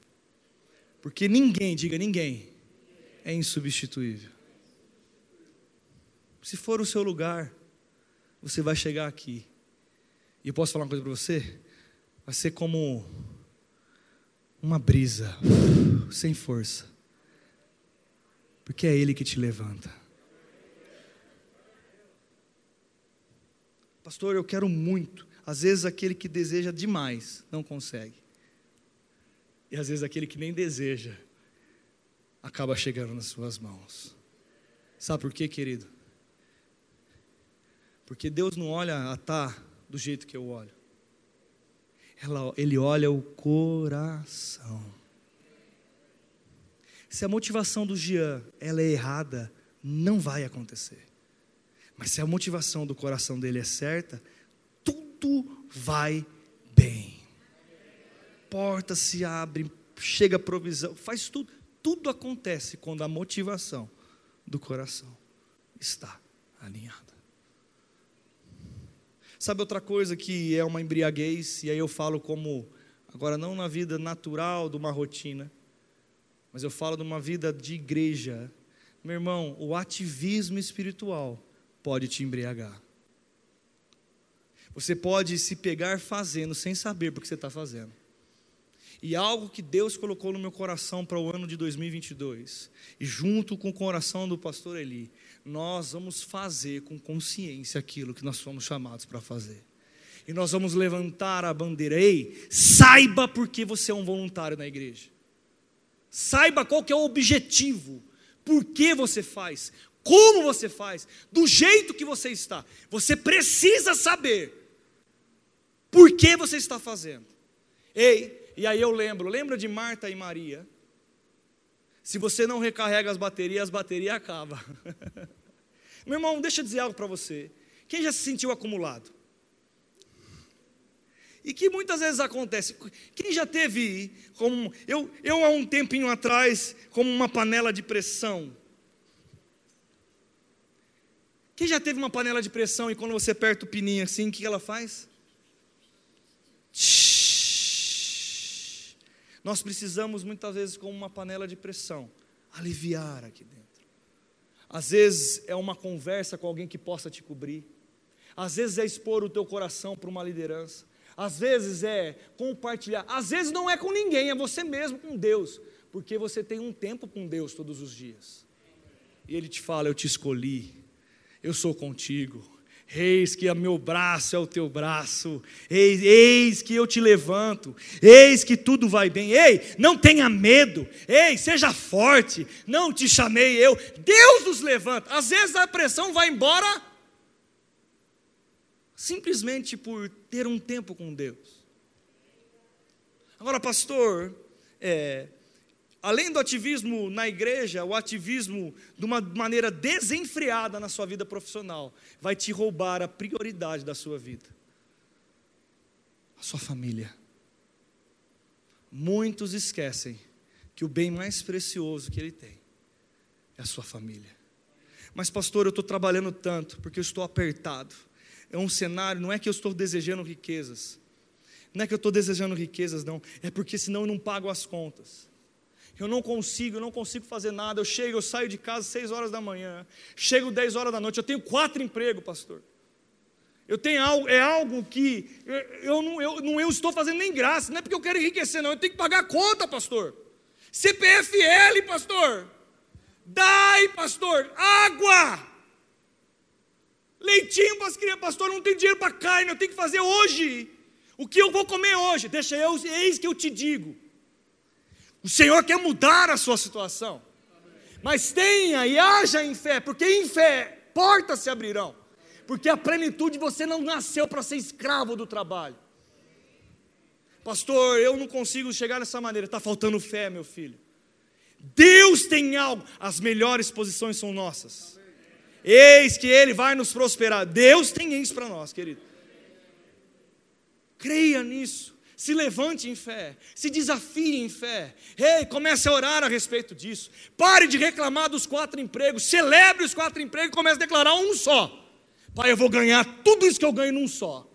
Porque ninguém, diga ninguém, é insubstituível. Se for o seu lugar, você vai chegar aqui. E eu posso falar uma coisa para você? Vai ser como uma brisa, sem força porque é Ele que te levanta. Pastor, eu quero muito. Às vezes aquele que deseja demais não consegue. E às vezes aquele que nem deseja acaba chegando nas suas mãos. Sabe por quê, querido? Porque Deus não olha a tá do jeito que eu olho. Ele olha o coração. Se a motivação do Jean ela é errada, não vai acontecer. Mas se a motivação do coração dele é certa, tudo vai bem. Portas se abrem, chega provisão, faz tudo. Tudo acontece quando a motivação do coração está alinhada. Sabe outra coisa que é uma embriaguez, e aí eu falo como, agora não na vida natural de uma rotina, mas eu falo de uma vida de igreja. Meu irmão, o ativismo espiritual pode te embriagar. Você pode se pegar fazendo sem saber porque você está fazendo. E algo que Deus colocou no meu coração para o ano de 2022, e junto com o coração do pastor Eli, nós vamos fazer com consciência aquilo que nós fomos chamados para fazer. E nós vamos levantar a bandeira. Ei, saiba porque você é um voluntário na igreja. Saiba qual que é o objetivo, por que você faz, como você faz, do jeito que você está. Você precisa saber por que você está fazendo. Ei, e aí eu lembro, lembra de Marta e Maria? Se você não recarrega as baterias, as baterias acabam. Meu irmão, deixa eu dizer algo para você. Quem já se sentiu acumulado? E que muitas vezes acontece. Quem já teve, como eu, eu há um tempinho atrás, como uma panela de pressão. Quem já teve uma panela de pressão e quando você aperta o pininho assim, o que ela faz? Nós precisamos muitas vezes, como uma panela de pressão, aliviar aqui dentro. Às vezes é uma conversa com alguém que possa te cobrir. Às vezes é expor o teu coração para uma liderança às vezes é compartilhar, às vezes não é com ninguém, é você mesmo com Deus, porque você tem um tempo com Deus todos os dias. E Ele te fala: Eu te escolhi, eu sou contigo. Eis que o meu braço é o teu braço, eis, eis que eu te levanto, eis que tudo vai bem. Ei, não tenha medo, ei, seja forte, não te chamei eu. Deus nos levanta. Às vezes a pressão vai embora simplesmente por ter um tempo com Deus. Agora, pastor, é, além do ativismo na igreja, o ativismo de uma maneira desenfreada na sua vida profissional, vai te roubar a prioridade da sua vida a sua família. Muitos esquecem que o bem mais precioso que ele tem é a sua família. Mas, pastor, eu estou trabalhando tanto porque eu estou apertado. É um cenário, não é que eu estou desejando riquezas, não é que eu estou desejando riquezas, não, é porque senão eu não pago as contas. Eu não consigo, eu não consigo fazer nada. Eu chego, eu saio de casa às 6 horas da manhã, chego 10 horas da noite. Eu tenho quatro empregos, pastor. Eu tenho algo, é algo que eu, eu, não, eu, não eu estou fazendo nem graça, não é porque eu quero enriquecer, não. Eu tenho que pagar a conta, pastor. CPFL, pastor. Dai, pastor. Água. Leitinho para as crianças, pastor. Não tem dinheiro para carne, eu tenho que fazer hoje. O que eu vou comer hoje? Deixa eu, eis que eu te digo. O Senhor quer mudar a sua situação. Mas tenha e haja em fé, porque em fé portas se abrirão. Porque a plenitude você não nasceu para ser escravo do trabalho. Pastor, eu não consigo chegar dessa maneira. Está faltando fé, meu filho. Deus tem algo. As melhores posições são nossas. Eis que Ele vai nos prosperar. Deus tem isso para nós, querido. Creia nisso se levante em fé, se desafie em fé. Ei, comece a orar a respeito disso. Pare de reclamar dos quatro empregos, celebre os quatro empregos e comece a declarar um só. Pai, eu vou ganhar tudo isso que eu ganho num só.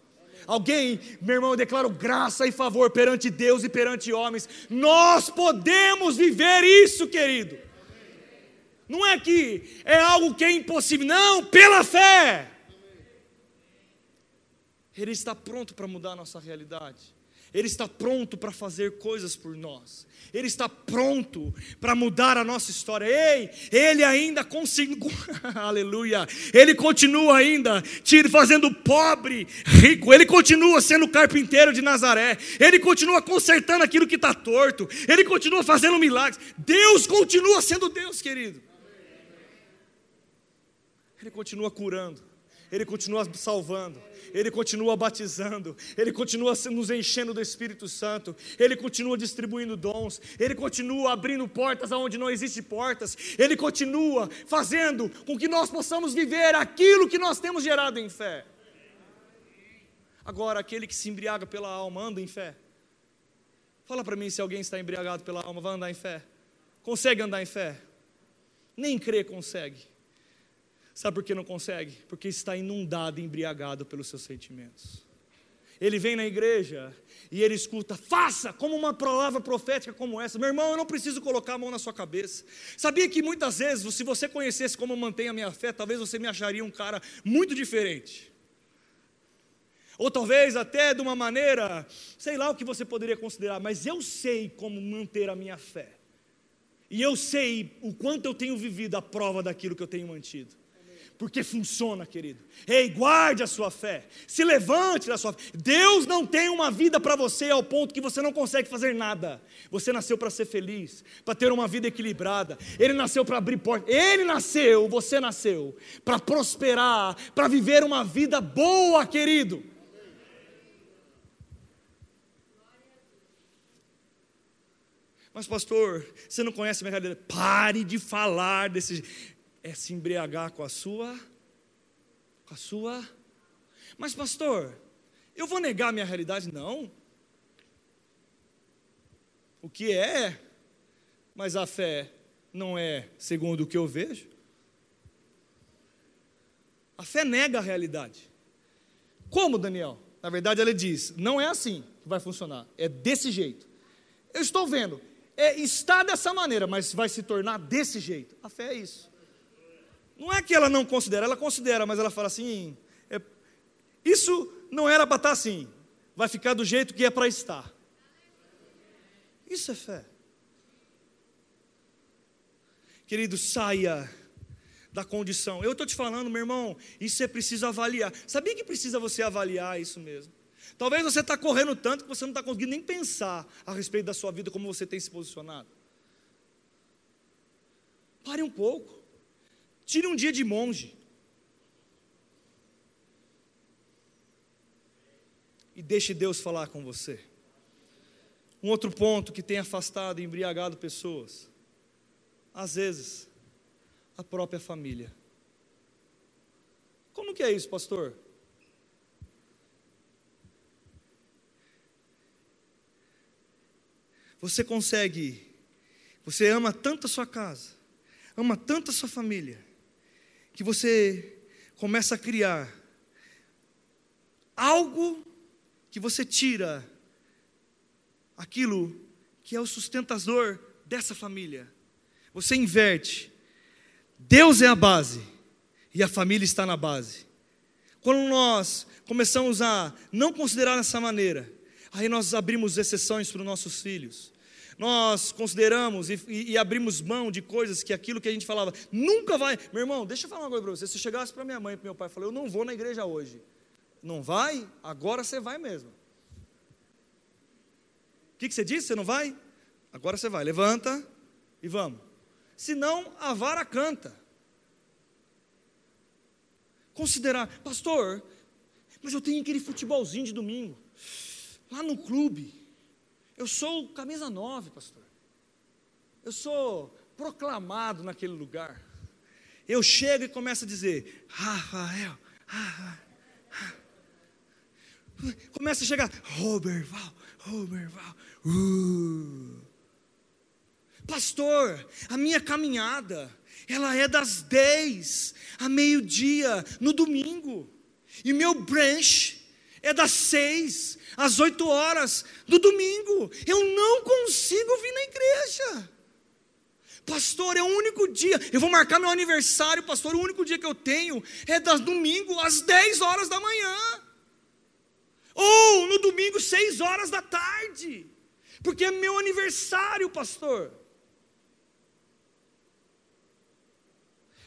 Alguém, meu irmão, eu declaro graça e favor perante Deus e perante homens. Nós podemos viver isso, querido. Não é que é algo que é impossível, não, pela fé. Ele está pronto para mudar a nossa realidade. Ele está pronto para fazer coisas por nós. Ele está pronto para mudar a nossa história. Ei, ele ainda conseguiu, aleluia. Ele continua ainda te fazendo pobre, rico. Ele continua sendo carpinteiro de Nazaré. Ele continua consertando aquilo que está torto. Ele continua fazendo milagres. Deus continua sendo Deus, querido. Ele continua curando. Ele continua salvando. Ele continua batizando, Ele continua nos enchendo do Espírito Santo, Ele continua distribuindo dons, Ele continua abrindo portas aonde não existem portas, Ele continua fazendo com que nós possamos viver aquilo que nós temos gerado em fé. Agora, aquele que se embriaga pela alma, anda em fé. Fala para mim se alguém está embriagado pela alma, vai andar em fé. Consegue andar em fé? Nem crer consegue. Sabe por que não consegue? Porque está inundado, embriagado pelos seus sentimentos. Ele vem na igreja e ele escuta, faça como uma palavra profética como essa. Meu irmão, eu não preciso colocar a mão na sua cabeça. Sabia que muitas vezes, se você conhecesse como eu mantenho a minha fé, talvez você me acharia um cara muito diferente. Ou talvez até de uma maneira, sei lá o que você poderia considerar, mas eu sei como manter a minha fé. E eu sei o quanto eu tenho vivido a prova daquilo que eu tenho mantido porque funciona, querido. Ei, guarde a sua fé, se levante da sua fé. Deus não tem uma vida para você ao ponto que você não consegue fazer nada. Você nasceu para ser feliz, para ter uma vida equilibrada. Ele nasceu para abrir portas. Ele nasceu, você nasceu para prosperar, para viver uma vida boa, querido. Mas, pastor, você não conhece a minha realidade. Pare de falar desse é se embriagar com a sua, com a sua. Mas, pastor, eu vou negar minha realidade? Não. O que é, mas a fé não é segundo o que eu vejo. A fé nega a realidade. Como, Daniel? Na verdade, ela diz: não é assim que vai funcionar, é desse jeito. Eu estou vendo, é, está dessa maneira, mas vai se tornar desse jeito. A fé é isso. Não é que ela não considera, ela considera, mas ela fala assim: é, isso não era para estar assim, vai ficar do jeito que é para estar. Isso é fé. Querido, saia da condição. Eu estou te falando, meu irmão, isso é preciso avaliar. Sabia que precisa você avaliar isso mesmo? Talvez você está correndo tanto que você não está conseguindo nem pensar a respeito da sua vida, como você tem se posicionado. Pare um pouco. Tire um dia de monge. E deixe Deus falar com você. Um outro ponto que tem afastado e embriagado pessoas, às vezes, a própria família. Como que é isso, pastor? Você consegue, você ama tanto a sua casa, ama tanto a sua família, que você começa a criar algo que você tira aquilo que é o sustentador dessa família. Você inverte. Deus é a base e a família está na base. Quando nós começamos a não considerar dessa maneira, aí nós abrimos exceções para os nossos filhos. Nós consideramos e, e, e, abrimos mão de coisas que aquilo que a gente falava nunca vai. Meu irmão, deixa eu falar uma coisa para você. Se chegasse para minha mãe e para meu pai e falou, eu não vou na igreja hoje. Não vai? Agora você vai mesmo. O que, que você disse? Você não vai? Agora você vai. Levanta e vamos. Senão a vara canta. Considerar, pastor, mas eu tenho aquele futebolzinho de domingo, lá no clube. Eu sou camisa 9, pastor. Eu sou proclamado naquele lugar. Eu chego e começo a dizer, Rafael, Rafael. Começa a chegar, Roberval, Roberval. Uh. Pastor, a minha caminhada, ela é das 10 a meio-dia no domingo. E meu branch é das 6 às 8 horas do domingo. Eu não consigo vir na igreja. Pastor, é o único dia. Eu vou marcar meu aniversário, pastor. O único dia que eu tenho é das domingo às 10 horas da manhã. Ou no domingo, seis horas da tarde. Porque é meu aniversário, pastor.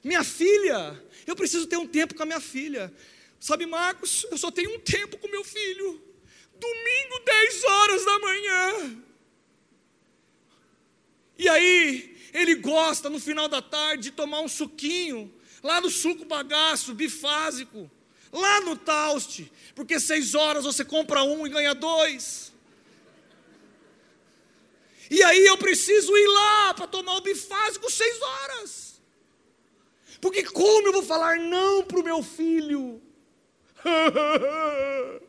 Minha filha, eu preciso ter um tempo com a minha filha. Sabe, Marcos, eu só tenho um tempo com meu filho. Domingo, 10 horas da manhã. E aí, ele gosta no final da tarde de tomar um suquinho, lá no suco bagaço, bifásico lá no Taust, porque seis horas você compra um e ganha dois. E aí eu preciso ir lá para tomar o bifásico seis horas. Porque como eu vou falar não para o meu filho?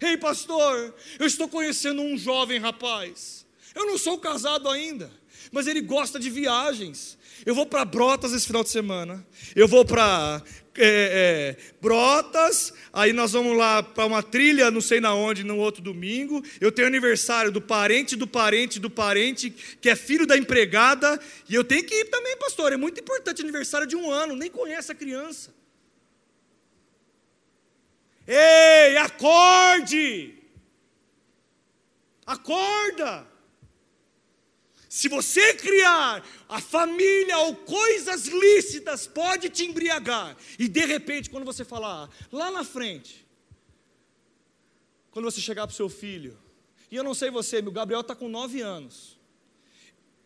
Ei, pastor, eu estou conhecendo um jovem rapaz. Eu não sou casado ainda, mas ele gosta de viagens. Eu vou para Brotas esse final de semana. Eu vou para é, é, Brotas, aí nós vamos lá para uma trilha, não sei na onde, no outro domingo. Eu tenho aniversário do parente, do parente, do parente, que é filho da empregada, e eu tenho que ir também, pastor. É muito importante aniversário de um ano, nem conhece a criança. Ei, acorde! Acorda! Se você criar a família ou coisas lícitas, pode te embriagar. E de repente, quando você falar lá na frente, quando você chegar para o seu filho, e eu não sei você, meu Gabriel está com nove anos,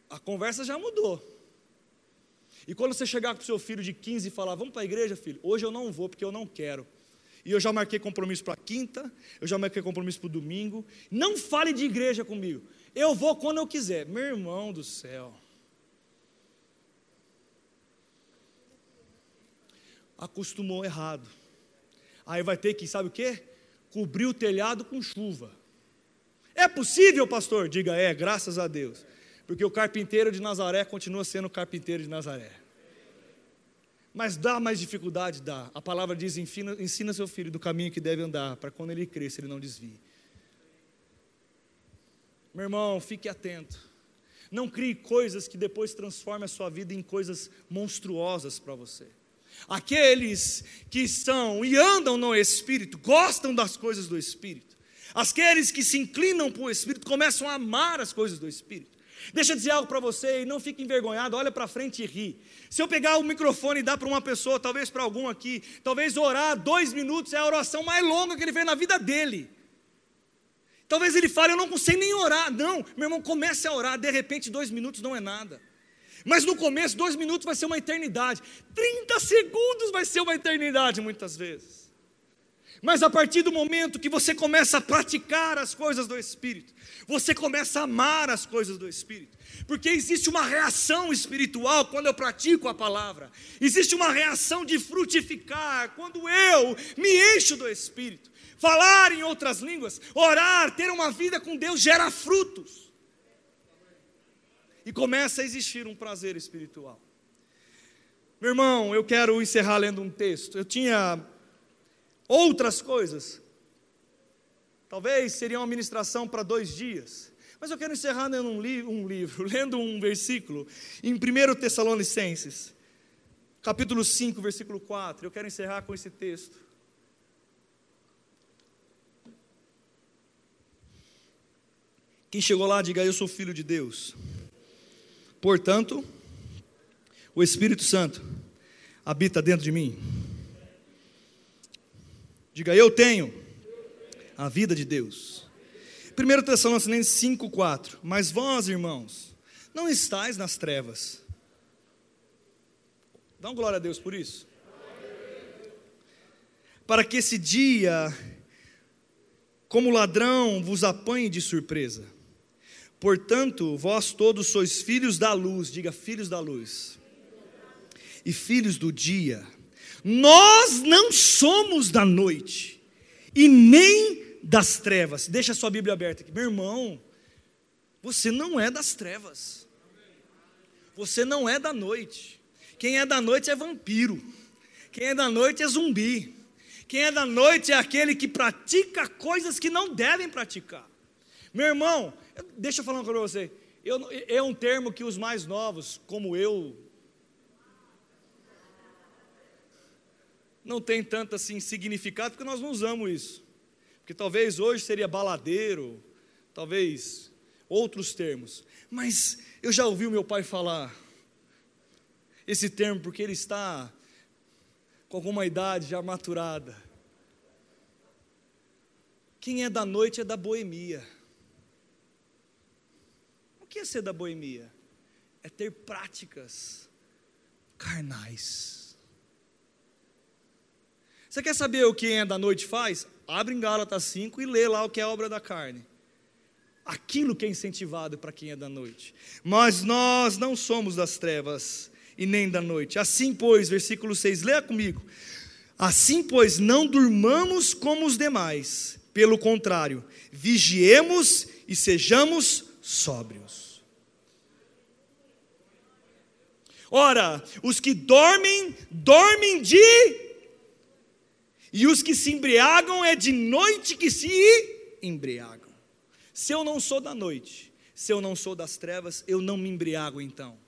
a conversa já mudou. E quando você chegar com o seu filho de 15 e falar, vamos para a igreja, filho? Hoje eu não vou porque eu não quero. E eu já marquei compromisso para quinta, eu já marquei compromisso para o domingo. Não fale de igreja comigo. Eu vou quando eu quiser. Meu irmão do céu. Acostumou errado. Aí vai ter que, sabe o que? Cobrir o telhado com chuva. É possível, pastor? Diga, é, graças a Deus. Porque o carpinteiro de Nazaré continua sendo o carpinteiro de Nazaré. Mas dá mais dificuldade? Dá. A palavra diz: ensina, ensina seu filho do caminho que deve andar, para quando ele cresça, ele não desvie. Meu irmão, fique atento. Não crie coisas que depois transformem a sua vida em coisas monstruosas para você. Aqueles que são e andam no Espírito, gostam das coisas do Espírito. Aqueles que se inclinam para o Espírito começam a amar as coisas do Espírito. Deixa eu dizer algo para você e não fique envergonhado, olha para frente e ri. Se eu pegar o microfone e dar para uma pessoa, talvez para algum aqui, talvez orar dois minutos é a oração mais longa que ele fez na vida dele. Talvez ele fale, eu não consigo nem orar. Não, meu irmão, comece a orar. De repente, dois minutos não é nada. Mas no começo, dois minutos vai ser uma eternidade. 30 segundos vai ser uma eternidade, muitas vezes. Mas a partir do momento que você começa a praticar as coisas do Espírito, você começa a amar as coisas do Espírito, porque existe uma reação espiritual quando eu pratico a palavra, existe uma reação de frutificar quando eu me encho do Espírito. Falar em outras línguas, orar, ter uma vida com Deus gera frutos, e começa a existir um prazer espiritual. Meu irmão, eu quero encerrar lendo um texto. Eu tinha outras coisas. Talvez seria uma ministração para dois dias. Mas eu quero encerrar lendo um, li um livro, lendo um versículo em 1 Tessalonicenses, capítulo 5, versículo 4. Eu quero encerrar com esse texto. Quem chegou lá, diga: Eu sou filho de Deus. Portanto, o Espírito Santo habita dentro de mim. Diga, eu tenho a vida de Deus. 1 Tessalonicenses 5,4 Mas vós, irmãos, não estáis nas trevas. Dá um glória a Deus por isso. Para que esse dia, como ladrão, vos apanhe de surpresa. Portanto, vós todos sois filhos da luz, diga filhos da luz, e filhos do dia. Nós não somos da noite e nem das trevas. Deixa a sua Bíblia aberta aqui. Meu irmão, você não é das trevas. Você não é da noite. Quem é da noite é vampiro. Quem é da noite é zumbi. Quem é da noite é aquele que pratica coisas que não devem praticar. Meu irmão, deixa eu falar uma coisa para você. Eu, é um termo que os mais novos, como eu, não tem tanto assim significado, porque nós não usamos isso. Porque talvez hoje seria baladeiro, talvez outros termos. Mas eu já ouvi o meu pai falar esse termo porque ele está com alguma idade já maturada. Quem é da noite é da boemia. O que é ser da boemia? É ter práticas carnais você quer saber o que é da noite faz? Abre em Gálatas 5 e lê lá o que é obra da carne. Aquilo que é incentivado para quem é da noite. Mas nós não somos das trevas e nem da noite. Assim, pois, versículo 6, leia comigo. Assim, pois, não durmamos como os demais. Pelo contrário, vigiemos e sejamos sóbrios. Ora, os que dormem, dormem de e os que se embriagam é de noite que se embriagam. Se eu não sou da noite, se eu não sou das trevas, eu não me embriago então.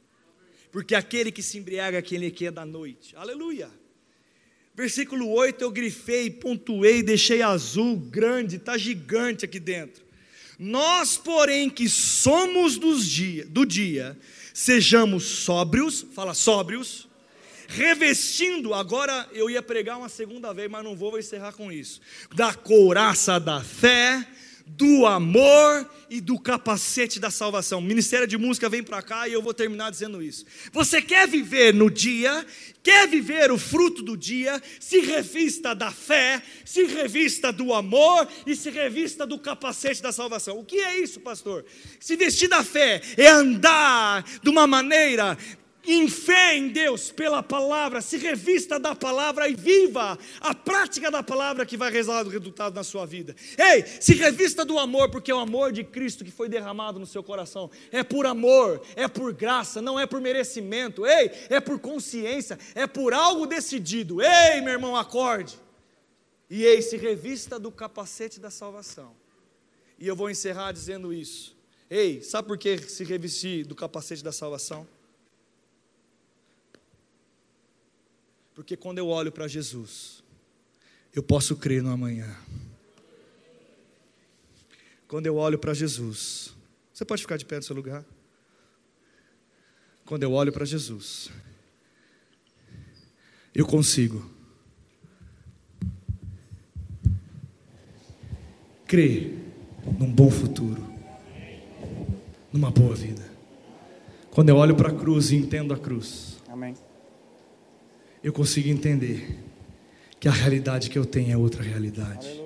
Porque aquele que se embriaga é aquele que é da noite. Aleluia. Versículo 8 eu grifei, pontuei, deixei azul, grande, está gigante aqui dentro. Nós, porém, que somos dos dia, do dia, sejamos sóbrios, fala sóbrios, revestindo, agora eu ia pregar uma segunda vez, mas não vou, vou encerrar com isso. Da couraça da fé, do amor e do capacete da salvação. O Ministério de Música vem para cá e eu vou terminar dizendo isso. Você quer viver no dia, quer viver o fruto do dia, se revista da fé, se revista do amor e se revista do capacete da salvação. O que é isso, pastor? Se vestir da fé é andar de uma maneira em fé em Deus pela palavra, se revista da palavra e viva a prática da palavra que vai resultar resultado na sua vida. Ei, se revista do amor, porque é o amor de Cristo que foi derramado no seu coração. É por amor, é por graça, não é por merecimento. Ei, é por consciência, é por algo decidido. Ei, meu irmão, acorde. E ei, se revista do capacete da salvação. E eu vou encerrar dizendo isso. Ei, sabe por que se revestir do capacete da salvação? Porque quando eu olho para Jesus, eu posso crer no amanhã. Quando eu olho para Jesus, você pode ficar de pé no seu lugar? Quando eu olho para Jesus, eu consigo crer num bom futuro, numa boa vida. Quando eu olho para a cruz e entendo a cruz, Amém eu consigo entender que a realidade que eu tenho é outra realidade.